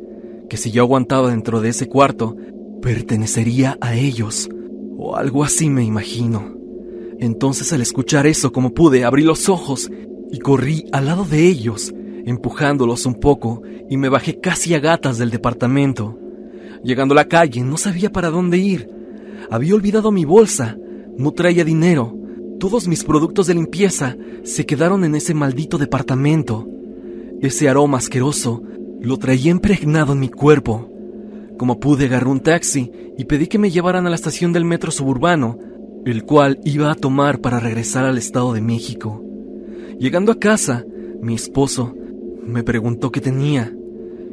Speaker 1: que si yo aguantaba dentro de ese cuarto, pertenecería a ellos, o algo así me imagino. Entonces al escuchar eso como pude, abrí los ojos y corrí al lado de ellos, empujándolos un poco, y me bajé casi a gatas del departamento. Llegando a la calle, no sabía para dónde ir. había olvidado mi bolsa. No traía dinero. Todos mis productos de limpieza se quedaron en ese maldito departamento. Ese aroma asqueroso lo traía impregnado en mi cuerpo. Como pude, agarré un taxi y pedí que me llevaran a la estación del metro suburbano, el cual iba a tomar para regresar al Estado de México. Llegando a casa, mi esposo me preguntó qué tenía,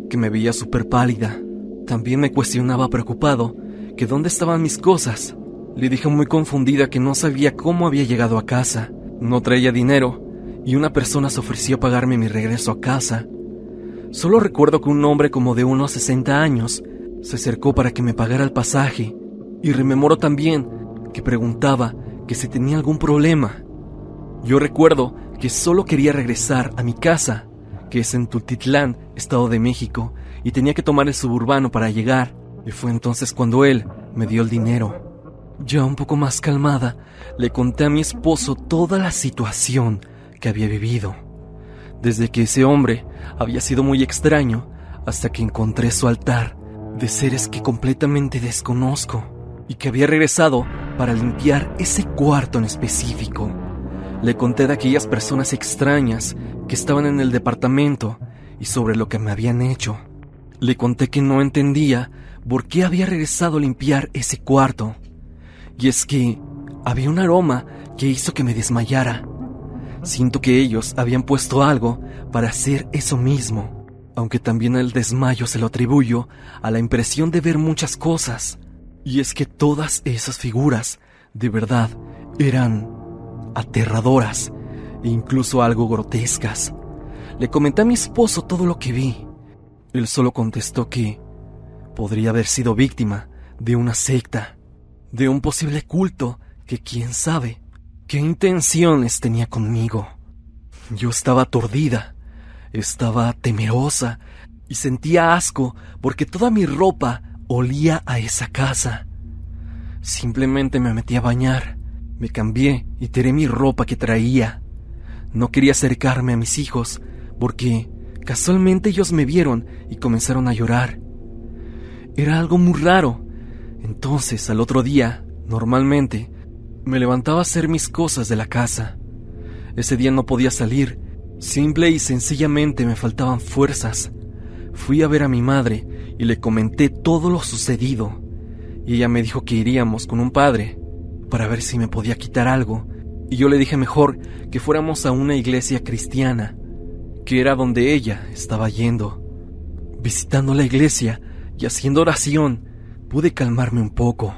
Speaker 1: que me veía súper pálida. También me cuestionaba preocupado que dónde estaban mis cosas. Le dije muy confundida que no sabía cómo había llegado a casa. No traía dinero y una persona se ofreció a pagarme mi regreso a casa. Solo recuerdo que un hombre como de unos 60 años se acercó para que me pagara el pasaje y rememoro también que preguntaba que si tenía algún problema. Yo recuerdo que solo quería regresar a mi casa, que es en Tultitlán, Estado de México, y tenía que tomar el suburbano para llegar. Y fue entonces cuando él me dio el dinero. Ya un poco más calmada, le conté a mi esposo toda la situación que había vivido. Desde que ese hombre había sido muy extraño hasta que encontré su altar de seres que completamente desconozco y que había regresado para limpiar ese cuarto en específico. Le conté de aquellas personas extrañas que estaban en el departamento y sobre lo que me habían hecho. Le conté que no entendía por qué había regresado a limpiar ese cuarto. Y es que había un aroma que hizo que me desmayara. Siento que ellos habían puesto algo para hacer eso mismo, aunque también el desmayo se lo atribuyo a la impresión de ver muchas cosas. Y es que todas esas figuras, de verdad, eran aterradoras e incluso algo grotescas. Le comenté a mi esposo todo lo que vi. Él solo contestó que podría haber sido víctima de una secta, de un posible culto que quién sabe qué intenciones tenía conmigo. Yo estaba aturdida, estaba temerosa y sentía asco porque toda mi ropa olía a esa casa. Simplemente me metí a bañar, me cambié y tiré mi ropa que traía. No quería acercarme a mis hijos porque casualmente ellos me vieron y comenzaron a llorar. Era algo muy raro. Entonces, al otro día, normalmente, me levantaba a hacer mis cosas de la casa. Ese día no podía salir. Simple y sencillamente me faltaban fuerzas. Fui a ver a mi madre y le comenté todo lo sucedido. Y ella me dijo que iríamos con un padre para ver si me podía quitar algo. Y yo le dije mejor que fuéramos a una iglesia cristiana, que era donde ella estaba yendo. Visitando la iglesia y haciendo oración, pude calmarme un poco.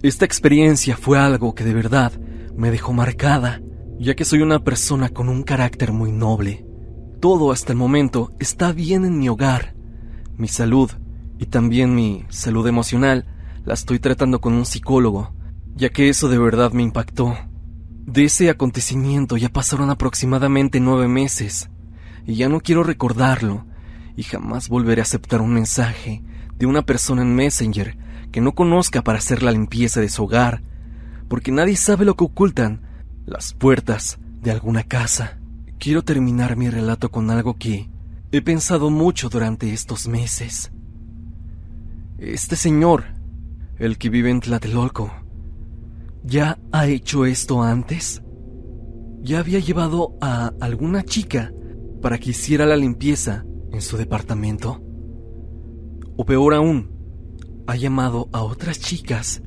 Speaker 1: Esta experiencia fue algo que de verdad me dejó marcada, ya que soy una persona con un carácter muy noble. Todo hasta el momento está bien en mi hogar. Mi salud y también mi salud emocional la estoy tratando con un psicólogo, ya que eso de verdad me impactó. De ese acontecimiento ya pasaron aproximadamente nueve meses, y ya no quiero recordarlo, y jamás volveré a aceptar un mensaje de una persona en Messenger que no conozca para hacer la limpieza de su hogar, porque nadie sabe lo que ocultan las puertas de alguna casa. Quiero terminar mi relato con algo que he pensado mucho durante estos meses. Este señor, el que vive en Tlatelolco, ¿ya ha hecho esto antes? ¿Ya había llevado a alguna chica para que hiciera la limpieza en su departamento? O peor aún, ha llamado a otras chicas,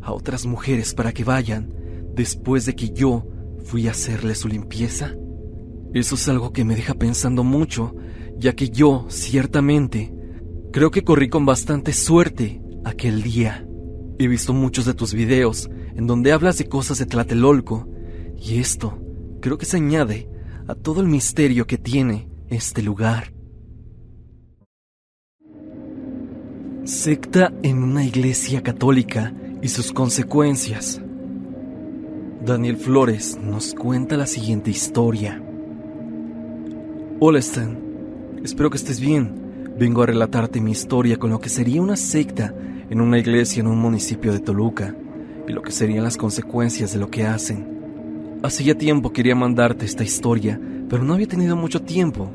Speaker 1: a otras mujeres para que vayan después de que yo fui a hacerle su limpieza? Eso es algo que me deja pensando mucho, ya que yo, ciertamente, creo que corrí con bastante suerte aquel día. He visto muchos de tus videos en donde hablas de cosas de Tlatelolco, y esto creo que se añade a todo el misterio que tiene este lugar. Secta en una iglesia católica y sus consecuencias. Daniel Flores nos cuenta la siguiente historia. Hola Stan, espero que estés bien. Vengo a relatarte mi historia con lo que sería una secta en una iglesia en un municipio de Toluca y lo que serían las consecuencias de lo que hacen. Hace ya tiempo quería mandarte esta historia, pero no había tenido mucho tiempo.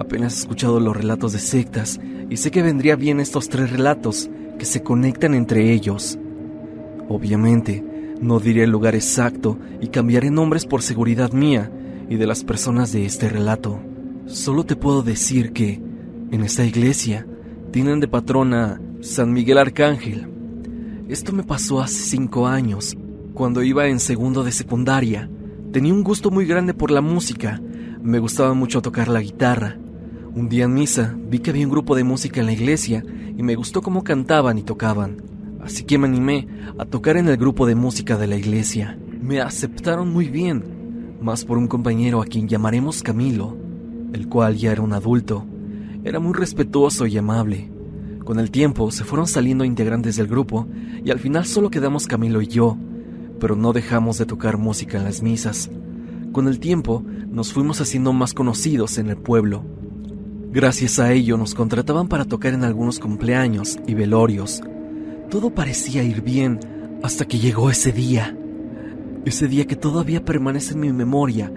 Speaker 1: Apenas he escuchado los relatos de sectas y sé que vendría bien estos tres relatos que se conectan entre ellos. Obviamente, no diré el lugar exacto y cambiaré nombres por seguridad mía y de las personas de este relato. Solo te puedo decir que, en esta iglesia, tienen de patrona San Miguel Arcángel. Esto me pasó hace cinco años, cuando iba en segundo de secundaria. Tenía un gusto muy grande por la música, me gustaba mucho tocar la guitarra. Un día en misa vi que había un grupo de música en la iglesia y me gustó cómo cantaban y tocaban. Así que me animé a tocar en el grupo de música de la iglesia. Me aceptaron muy bien, más por un compañero a quien llamaremos Camilo, el cual ya era un adulto. Era muy respetuoso y amable. Con el tiempo se fueron saliendo integrantes del grupo y al final solo quedamos Camilo y yo, pero no dejamos de tocar música en las misas. Con el tiempo nos fuimos haciendo más conocidos en el pueblo. Gracias a ello nos contrataban para tocar en algunos cumpleaños y velorios. Todo parecía ir bien hasta que llegó ese día. Ese día que todavía permanece en mi memoria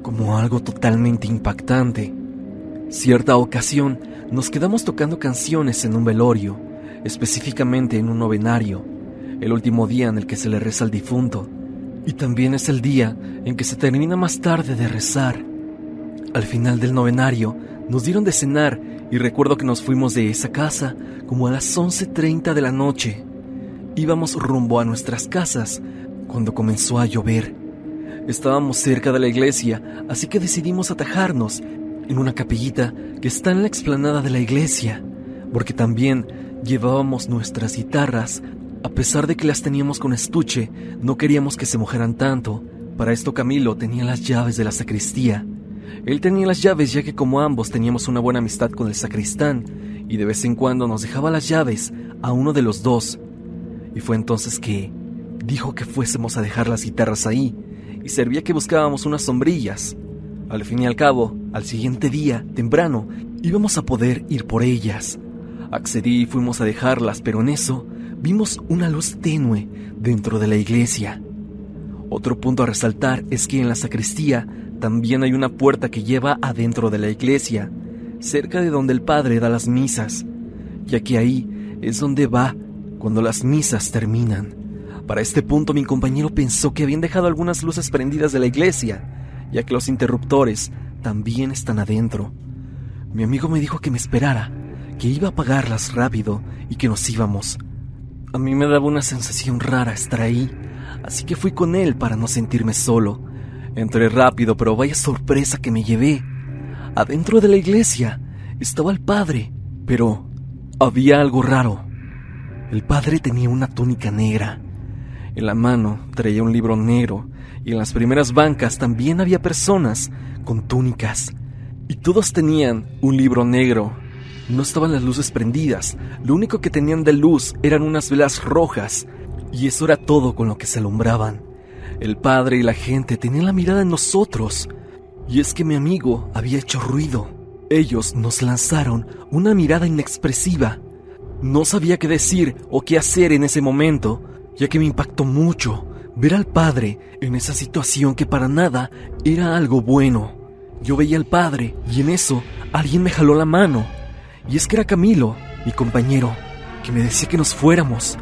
Speaker 1: como algo totalmente impactante. Cierta ocasión nos quedamos tocando canciones en un velorio, específicamente en un novenario, el último día en el que se le reza al difunto, y también es el día en que se termina más tarde de rezar. Al final del novenario nos dieron de cenar y recuerdo que nos fuimos de esa casa como a las 11.30 de la noche. Íbamos rumbo a nuestras casas cuando comenzó a llover. Estábamos cerca de la iglesia, así que decidimos atajarnos en una capillita que está en la explanada de la iglesia, porque también llevábamos nuestras guitarras. A pesar de que las teníamos con estuche, no queríamos que se mojaran tanto. Para esto Camilo tenía las llaves de la sacristía él tenía las llaves ya que como ambos teníamos una buena amistad con el sacristán y de vez en cuando nos dejaba las llaves a uno de los dos. Y fue entonces que dijo que fuésemos a dejar las guitarras ahí y servía que buscábamos unas sombrillas. Al fin y al cabo, al siguiente día, temprano, íbamos a poder ir por ellas. Accedí y fuimos a dejarlas, pero en eso vimos una luz tenue dentro de la iglesia. Otro punto a resaltar es que en la sacristía también hay una puerta que lleva adentro de la iglesia, cerca de donde el padre da las misas, ya que ahí es donde va cuando las misas terminan. Para este punto mi compañero pensó que habían dejado algunas luces prendidas de la iglesia, ya que los interruptores también están adentro. Mi amigo me dijo que me esperara, que iba a apagarlas rápido y que nos íbamos. A mí me daba una sensación rara estar ahí, así que fui con él para no sentirme solo. Entré rápido, pero vaya sorpresa que me llevé. Adentro de la iglesia estaba el padre, pero había algo raro. El padre tenía una túnica negra. En la mano traía un libro negro y en las primeras bancas también había personas con túnicas. Y todos tenían un libro negro. No estaban las luces prendidas, lo único que tenían de luz eran unas velas rojas, y eso era todo con lo que se alumbraban. El padre y la gente tenían la mirada en nosotros. Y es que mi amigo había hecho ruido. Ellos nos lanzaron una mirada inexpresiva. No sabía qué decir o qué hacer en ese momento, ya que me impactó mucho ver al padre en esa situación que para nada era algo bueno. Yo veía al padre y en eso alguien me jaló la mano. Y es que era Camilo, mi compañero, que me decía que nos fuéramos.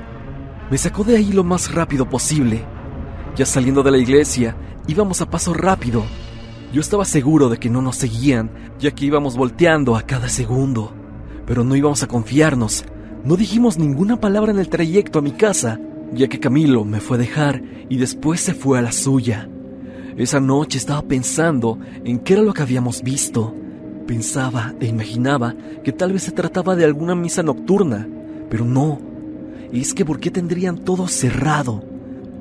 Speaker 1: Me sacó de ahí lo más rápido posible ya saliendo de la iglesia, íbamos a paso rápido. Yo estaba seguro de que no nos seguían, ya que íbamos volteando a cada segundo. Pero no íbamos a confiarnos. No dijimos ninguna palabra en el trayecto a mi casa, ya que Camilo me fue a dejar y después se fue a la suya. Esa noche estaba pensando en qué era lo que habíamos visto. Pensaba e imaginaba que tal vez se trataba de alguna misa nocturna, pero no. Y es que ¿por qué tendrían todo cerrado?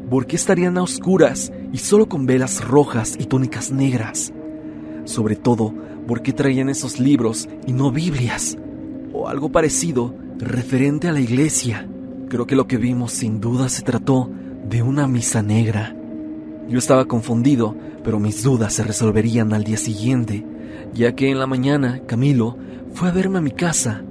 Speaker 1: ¿Por qué estarían a oscuras y solo con velas rojas y túnicas negras? Sobre todo, ¿por qué traían esos libros y no Biblias? O algo parecido referente a la iglesia. Creo que lo que vimos sin duda se trató de una misa negra. Yo estaba confundido, pero mis dudas se resolverían al día siguiente, ya que en la mañana Camilo fue a verme a mi casa.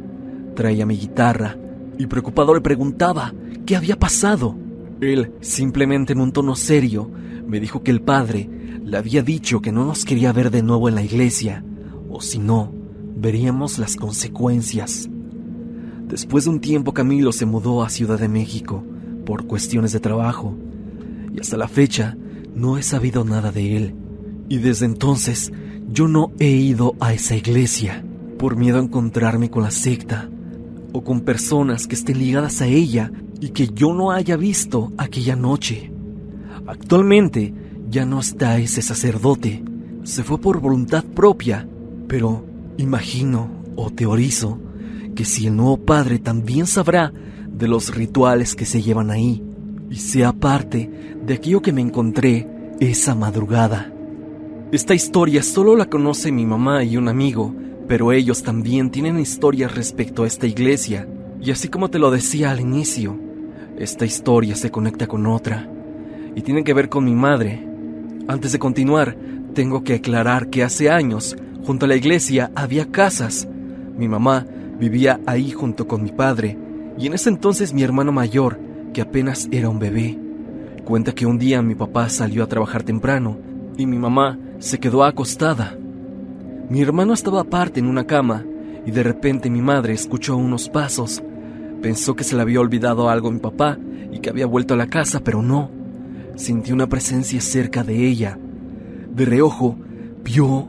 Speaker 1: Traía mi guitarra y preocupado le preguntaba qué había pasado. Él, simplemente en un tono serio, me dijo que el padre le había dicho que no nos quería ver de nuevo en la iglesia, o si no, veríamos las consecuencias. Después de un tiempo Camilo se mudó a Ciudad de México, por cuestiones de trabajo, y hasta la fecha no he sabido nada de él. Y desde entonces yo no he ido a esa iglesia por miedo a encontrarme con la secta o con personas que estén ligadas a ella y que yo no haya visto aquella noche. Actualmente ya no está ese sacerdote, se fue por voluntad propia, pero imagino o teorizo que si el nuevo padre también sabrá de los rituales que se llevan ahí y sea parte de aquello que me encontré esa madrugada. Esta historia solo la conoce mi mamá y un amigo, pero ellos también tienen historias respecto a esta iglesia. Y así como te lo decía al inicio, esta historia se conecta con otra y tiene que ver con mi madre. Antes de continuar, tengo que aclarar que hace años, junto a la iglesia, había casas. Mi mamá vivía ahí junto con mi padre y en ese entonces mi hermano mayor, que apenas era un bebé. Cuenta que un día mi papá salió a trabajar temprano y mi mamá se quedó acostada. Mi hermano estaba aparte en una cama y de repente mi madre escuchó unos pasos. Pensó que se le había olvidado algo a mi papá y que había vuelto a la casa, pero no. Sintió una presencia cerca de ella. De reojo, vio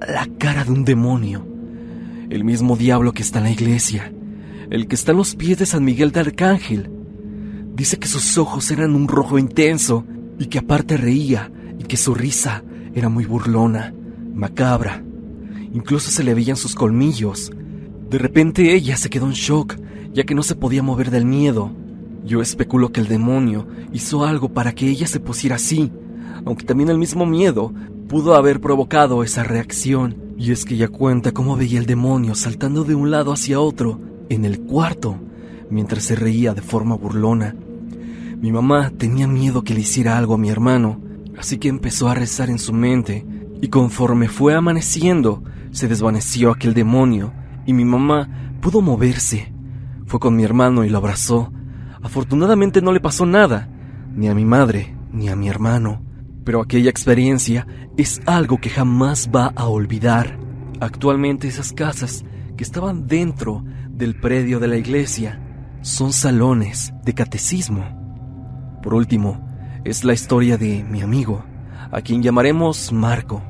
Speaker 1: la cara de un demonio. El mismo diablo que está en la iglesia. El que está en los pies de San Miguel de Arcángel. Dice que sus ojos eran un rojo intenso y que aparte reía y que su risa era muy burlona, macabra. Incluso se le veían sus colmillos. De repente ella se quedó en shock, ya que no se podía mover del miedo. Yo especulo que el demonio hizo algo para que ella se pusiera así, aunque también el mismo miedo pudo haber provocado esa reacción. Y es que ella cuenta cómo veía el demonio saltando de un lado hacia otro en el cuarto, mientras se reía de forma burlona. Mi mamá tenía miedo que le hiciera algo a mi hermano, así que empezó a rezar en su mente, y conforme fue amaneciendo, se desvaneció aquel demonio, y mi mamá pudo moverse. Fue con mi hermano y lo abrazó. Afortunadamente no le pasó nada, ni a mi madre, ni a mi hermano, pero aquella experiencia es algo que jamás va a olvidar. Actualmente esas casas que estaban dentro del predio de la iglesia son salones de catecismo. Por último, es la historia de mi amigo, a quien llamaremos Marco.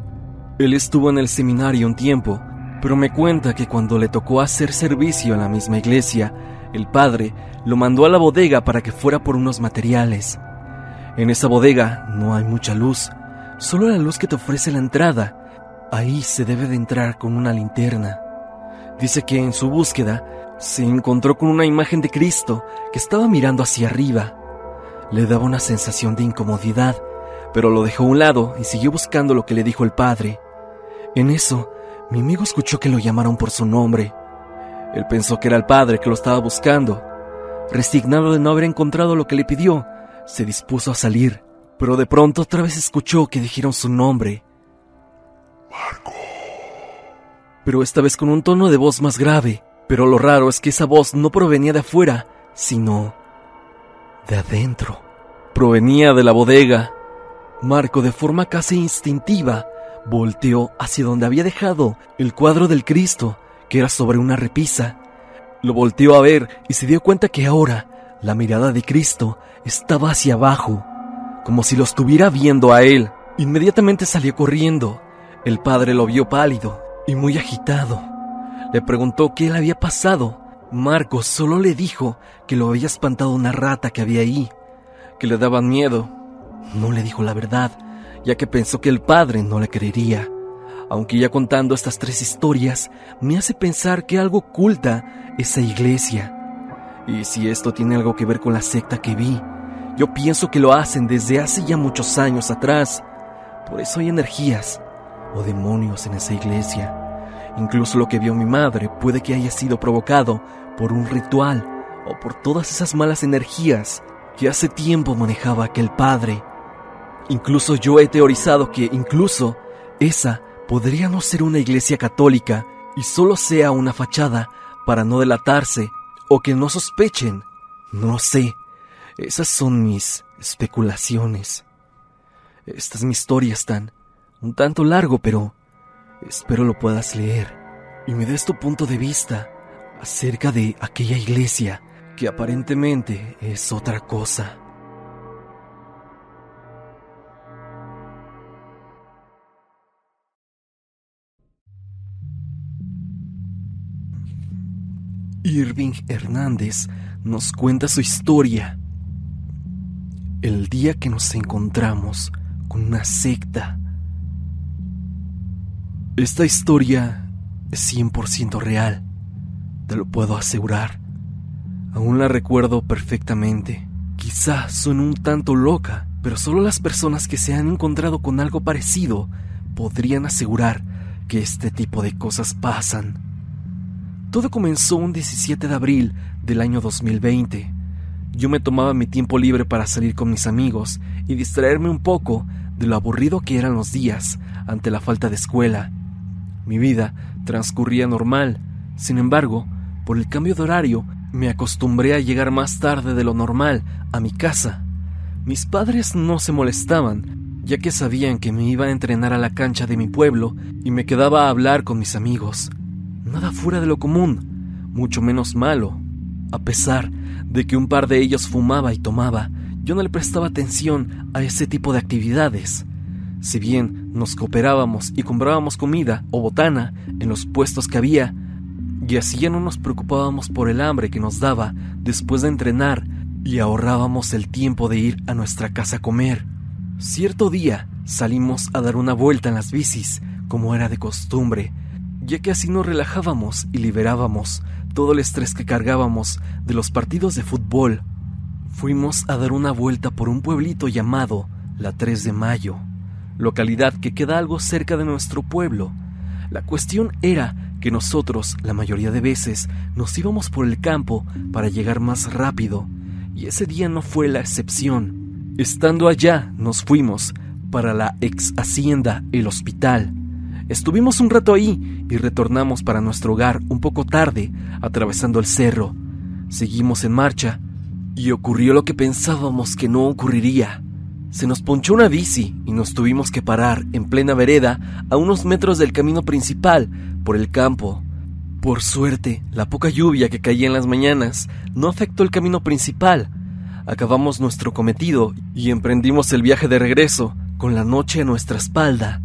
Speaker 1: Él estuvo en el seminario un tiempo, pero me cuenta que cuando le tocó hacer servicio en la misma iglesia, el padre lo mandó a la bodega para que fuera por unos materiales. En esa bodega no hay mucha luz, solo la luz que te ofrece la entrada. Ahí se debe de entrar con una linterna. Dice que en su búsqueda se encontró con una imagen de Cristo que estaba mirando hacia arriba le daba una sensación de incomodidad, pero lo dejó a un lado y siguió buscando lo que le dijo el padre. En eso, mi amigo escuchó que lo llamaron por su nombre. Él pensó que era el padre que lo estaba buscando. Resignado de no haber encontrado lo que le pidió, se dispuso a salir, pero de pronto otra vez escuchó que dijeron su nombre. Marco. Pero esta vez con un tono de voz más grave, pero lo raro es que esa voz no provenía de afuera, sino de adentro. Provenía de la bodega. Marco, de forma casi instintiva, volteó hacia donde había dejado el cuadro del Cristo, que era sobre una repisa. Lo volteó a ver y se dio cuenta que ahora la mirada de Cristo estaba hacia abajo, como si lo estuviera viendo a él. Inmediatamente salió corriendo. El padre lo vio pálido y muy agitado. Le preguntó qué le había pasado Marcos solo le dijo que lo había espantado una rata que había ahí, que le daban miedo. No le dijo la verdad, ya que pensó que el padre no le creería. Aunque ya contando estas tres historias, me hace pensar que algo oculta esa iglesia. Y si esto tiene algo que ver con la secta que vi, yo pienso que lo hacen desde hace ya muchos años atrás. Por eso hay energías o demonios en esa iglesia. Incluso lo que vio mi madre puede que haya sido provocado por un ritual o por todas esas malas energías que hace tiempo manejaba aquel padre. Incluso yo he teorizado que incluso esa podría no ser una iglesia católica y solo sea una fachada para no delatarse o que no sospechen. No sé. Esas son mis especulaciones. Esta es mi historia, Stan. Un tanto largo, pero espero lo puedas leer y me des tu punto de vista acerca de aquella iglesia que aparentemente es otra cosa. Irving Hernández nos cuenta su historia. El día que nos encontramos con una secta. Esta historia es 100% real, te lo puedo asegurar. Aún la recuerdo perfectamente. Quizá suene un tanto loca, pero solo las personas que se han encontrado con algo parecido podrían asegurar que este tipo de cosas pasan. Todo comenzó un 17 de abril del año 2020. Yo me tomaba mi tiempo libre para salir con mis amigos y distraerme un poco de lo aburrido que eran los días ante la falta de escuela. Mi vida transcurría normal, sin embargo, por el cambio de horario, me acostumbré a llegar más tarde de lo normal a mi casa. Mis padres no se molestaban, ya que sabían que me iba a entrenar a la cancha de mi pueblo y me quedaba a hablar con mis amigos nada fuera de lo común, mucho menos malo. A pesar de que un par de ellos fumaba y tomaba, yo no le prestaba atención a ese tipo de actividades. Si bien nos cooperábamos y comprábamos comida o botana en los puestos que había, y así ya no nos preocupábamos por el hambre que nos daba después de entrenar y ahorrábamos el tiempo de ir a nuestra casa a comer. Cierto día salimos a dar una vuelta en las bicis, como era de costumbre, ya que así nos relajábamos y liberábamos todo el estrés que cargábamos de los partidos de fútbol. Fuimos a dar una vuelta por un pueblito llamado La 3 de Mayo, localidad que queda algo cerca de nuestro pueblo. La cuestión era que nosotros, la mayoría de veces, nos íbamos por el campo para llegar más rápido, y ese día no fue la excepción. Estando allá, nos fuimos para la ex hacienda El Hospital, Estuvimos un rato ahí y retornamos para nuestro hogar un poco tarde, atravesando el cerro. Seguimos en marcha y ocurrió lo que pensábamos que no ocurriría. Se nos ponchó una bici y nos tuvimos que parar en plena vereda a unos metros del camino principal por el campo. Por suerte, la poca lluvia que caía en las mañanas no afectó el camino principal. Acabamos nuestro cometido y emprendimos el viaje de regreso con la noche a nuestra espalda.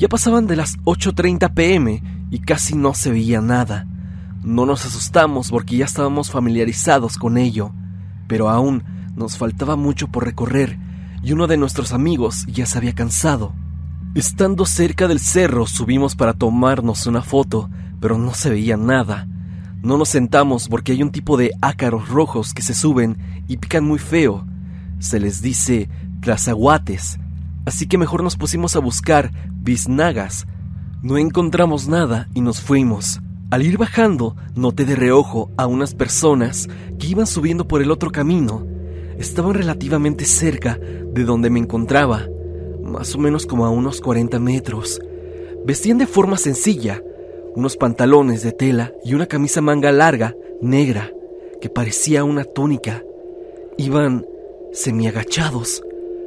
Speaker 1: Ya pasaban de las 8.30 pm y casi no se veía nada. No nos asustamos porque ya estábamos familiarizados con ello, pero aún nos faltaba mucho por recorrer y uno de nuestros amigos ya se había cansado. Estando cerca del cerro subimos para tomarnos una foto, pero no se veía nada. No nos sentamos porque hay un tipo de ácaros rojos que se suben y pican muy feo. Se les dice tlazaguates, así que mejor nos pusimos a buscar biznagas. No encontramos nada y nos fuimos. Al ir bajando, noté de reojo a unas personas que iban subiendo por el otro camino. Estaban relativamente cerca de donde me encontraba, más o menos como a unos 40 metros. Vestían de forma sencilla, unos pantalones de tela y una camisa manga larga, negra, que parecía una túnica. Iban semiagachados,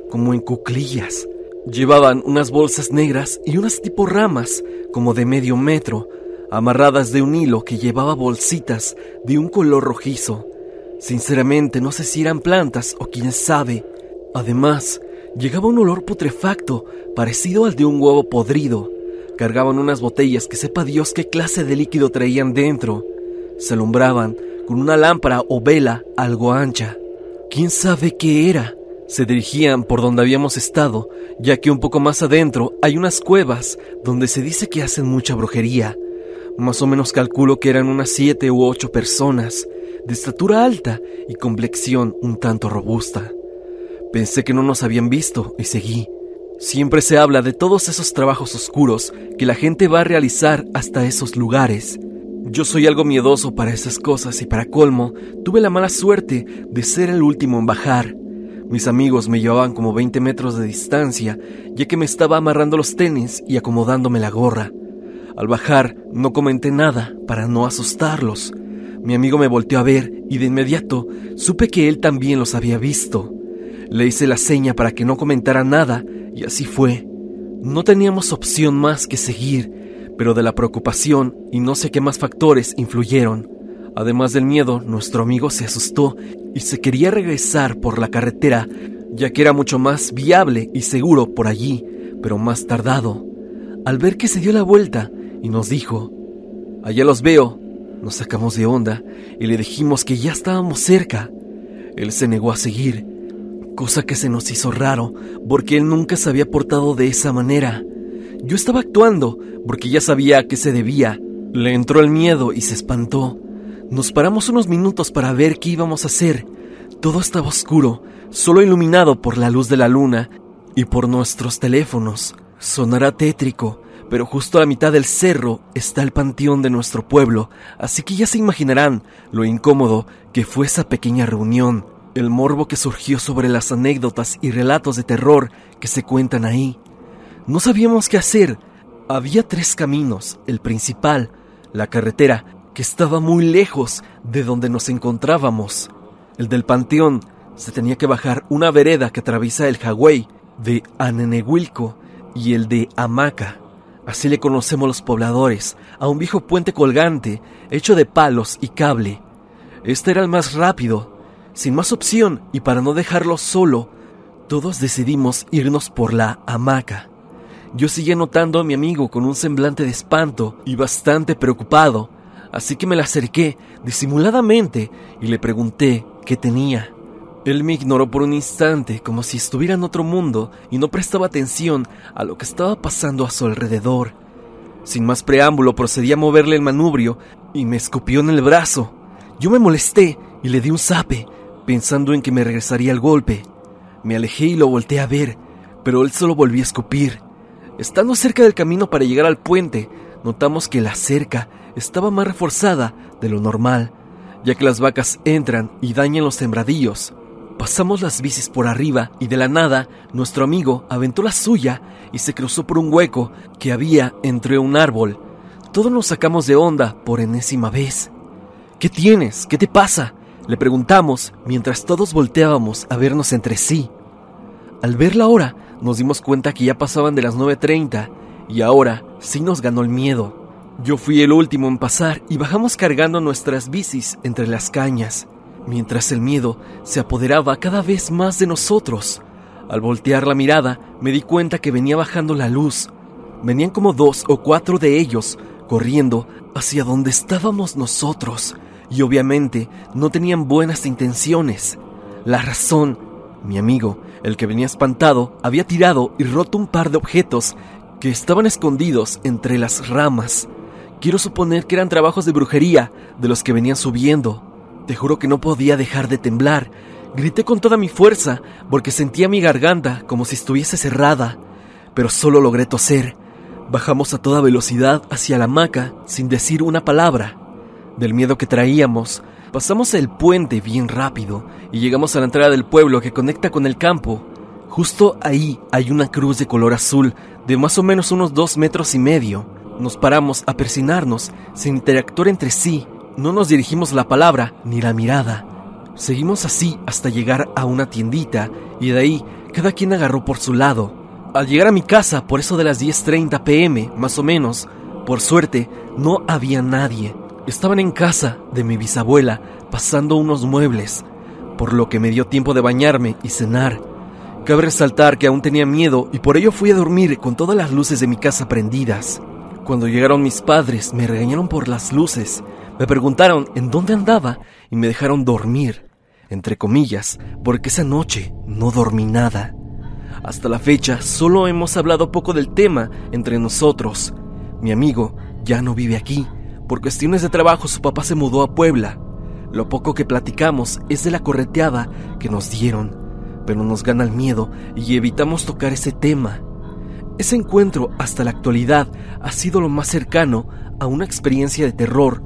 Speaker 1: como en cuclillas. Llevaban unas bolsas negras y unas tipo ramas, como de medio metro, amarradas de un hilo que llevaba bolsitas de un color rojizo. Sinceramente no sé si eran plantas o quién sabe. Además, llegaba un olor putrefacto, parecido al de un huevo podrido. Cargaban unas botellas que sepa Dios qué clase de líquido traían dentro. Se alumbraban con una lámpara o vela algo ancha. ¿Quién sabe qué era? Se dirigían por donde habíamos estado, ya que un poco más adentro hay unas cuevas donde se dice que hacen mucha brujería. Más o menos calculo que eran unas siete u ocho personas, de estatura alta y complexión un tanto robusta. Pensé que no nos habían visto y seguí. Siempre se habla de todos esos trabajos oscuros que la gente va a realizar hasta esos lugares. Yo soy algo miedoso para esas cosas y para colmo, tuve la mala suerte de ser el último en bajar. Mis amigos me llevaban como 20 metros de distancia, ya que me estaba amarrando los tenis y acomodándome la gorra. Al bajar, no comenté nada para no asustarlos. Mi amigo me volteó a ver y de inmediato supe que él también los había visto. Le hice la seña para que no comentara nada y así fue. No teníamos opción más que seguir, pero de la preocupación y no sé qué más factores influyeron. Además del miedo, nuestro amigo se asustó y se quería regresar por la carretera, ya que era mucho más viable y seguro por allí, pero más tardado. Al ver que se dio la vuelta y nos dijo, Allá los veo, nos sacamos de onda y le dijimos que ya estábamos cerca. Él se negó a seguir, cosa que se nos hizo raro, porque él nunca se había portado de esa manera. Yo estaba actuando, porque ya sabía a qué se debía. Le entró el miedo y se espantó. Nos paramos unos minutos para ver qué íbamos a hacer. Todo estaba oscuro, solo iluminado por la luz de la luna y por nuestros teléfonos. Sonará tétrico, pero justo a la mitad del cerro está el panteón de nuestro pueblo, así que ya se imaginarán lo incómodo que fue esa pequeña reunión, el morbo que surgió sobre las anécdotas y relatos de terror que se cuentan ahí. No sabíamos qué hacer. Había tres caminos, el principal, la carretera que estaba muy lejos de donde nos encontrábamos. El del panteón se tenía que bajar una vereda que atraviesa el Hawái de Anenehuilco y el de Hamaca. Así le conocemos los pobladores, a un viejo puente colgante hecho de palos y cable. Este era el más rápido. Sin más opción y para no dejarlo solo, todos decidimos irnos por la hamaca. Yo seguía notando a mi amigo con un semblante de espanto y bastante preocupado, así que me le acerqué disimuladamente y le pregunté qué tenía. Él me ignoró por un instante como si estuviera en otro mundo y no prestaba atención a lo que estaba pasando a su alrededor. Sin más preámbulo procedí a moverle el manubrio y me escupió en el brazo. Yo me molesté y le di un zape, pensando en que me regresaría el golpe. Me alejé y lo volteé a ver, pero él solo volvió a escupir. Estando cerca del camino para llegar al puente, notamos que la cerca estaba más reforzada de lo normal, ya que las vacas entran y dañan los sembradillos. Pasamos las bicis por arriba y de la nada nuestro amigo aventó la suya y se cruzó por un hueco que había entre un árbol. Todos nos sacamos de onda por enésima vez. ¿Qué tienes? ¿Qué te pasa? Le preguntamos mientras todos volteábamos a vernos entre sí. Al ver la hora, nos dimos cuenta que ya pasaban de las 9.30 y ahora sí nos ganó el miedo. Yo fui el último en pasar y bajamos cargando nuestras bicis entre las cañas, mientras el miedo se apoderaba cada vez más de nosotros. Al voltear la mirada me di cuenta que venía bajando la luz. Venían como dos o cuatro de ellos corriendo hacia donde estábamos nosotros y obviamente no tenían buenas intenciones. La razón, mi amigo, el que venía espantado, había tirado y roto un par de objetos que estaban escondidos entre las ramas. Quiero suponer que eran trabajos de brujería de los que venían subiendo. Te juro que no podía dejar de temblar. Grité con toda mi fuerza porque sentía mi garganta como si estuviese cerrada, pero solo logré toser. Bajamos a toda velocidad hacia la hamaca sin decir una palabra. Del miedo que traíamos, pasamos el puente bien rápido y llegamos a la entrada del pueblo que conecta con el campo. Justo ahí hay una cruz de color azul de más o menos unos dos metros y medio. Nos paramos a persinarnos sin interactuar entre sí. No nos dirigimos la palabra ni la mirada. Seguimos así hasta llegar a una tiendita y de ahí cada quien agarró por su lado. Al llegar a mi casa, por eso de las 10.30 pm, más o menos, por suerte, no había nadie. Estaban en casa de mi bisabuela, pasando unos muebles, por lo que me dio tiempo de bañarme y cenar. Cabe resaltar que aún tenía miedo y por ello fui a dormir con todas las luces de mi casa prendidas. Cuando llegaron mis padres, me regañaron por las luces, me preguntaron en dónde andaba y me dejaron dormir, entre comillas, porque esa noche no dormí nada. Hasta la fecha solo hemos hablado poco del tema entre nosotros. Mi amigo ya no vive aquí. Por cuestiones de trabajo su papá se mudó a Puebla. Lo poco que platicamos es de la correteada que nos dieron, pero nos gana el miedo y evitamos tocar ese tema. Ese encuentro hasta la actualidad ha sido lo más cercano a una experiencia de terror,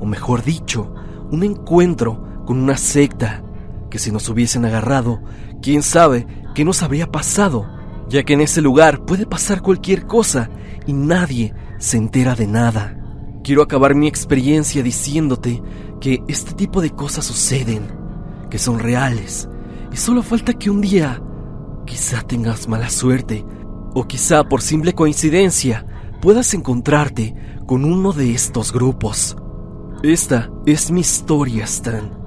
Speaker 1: o mejor dicho, un encuentro con una secta, que si nos hubiesen agarrado, quién sabe qué nos habría pasado, ya que en ese lugar puede pasar cualquier cosa y nadie se entera de nada. Quiero acabar mi experiencia diciéndote que este tipo de cosas suceden, que son reales, y solo falta que un día quizá tengas mala suerte o quizá por simple coincidencia puedas encontrarte con uno de estos grupos. Esta es mi historia, Stan.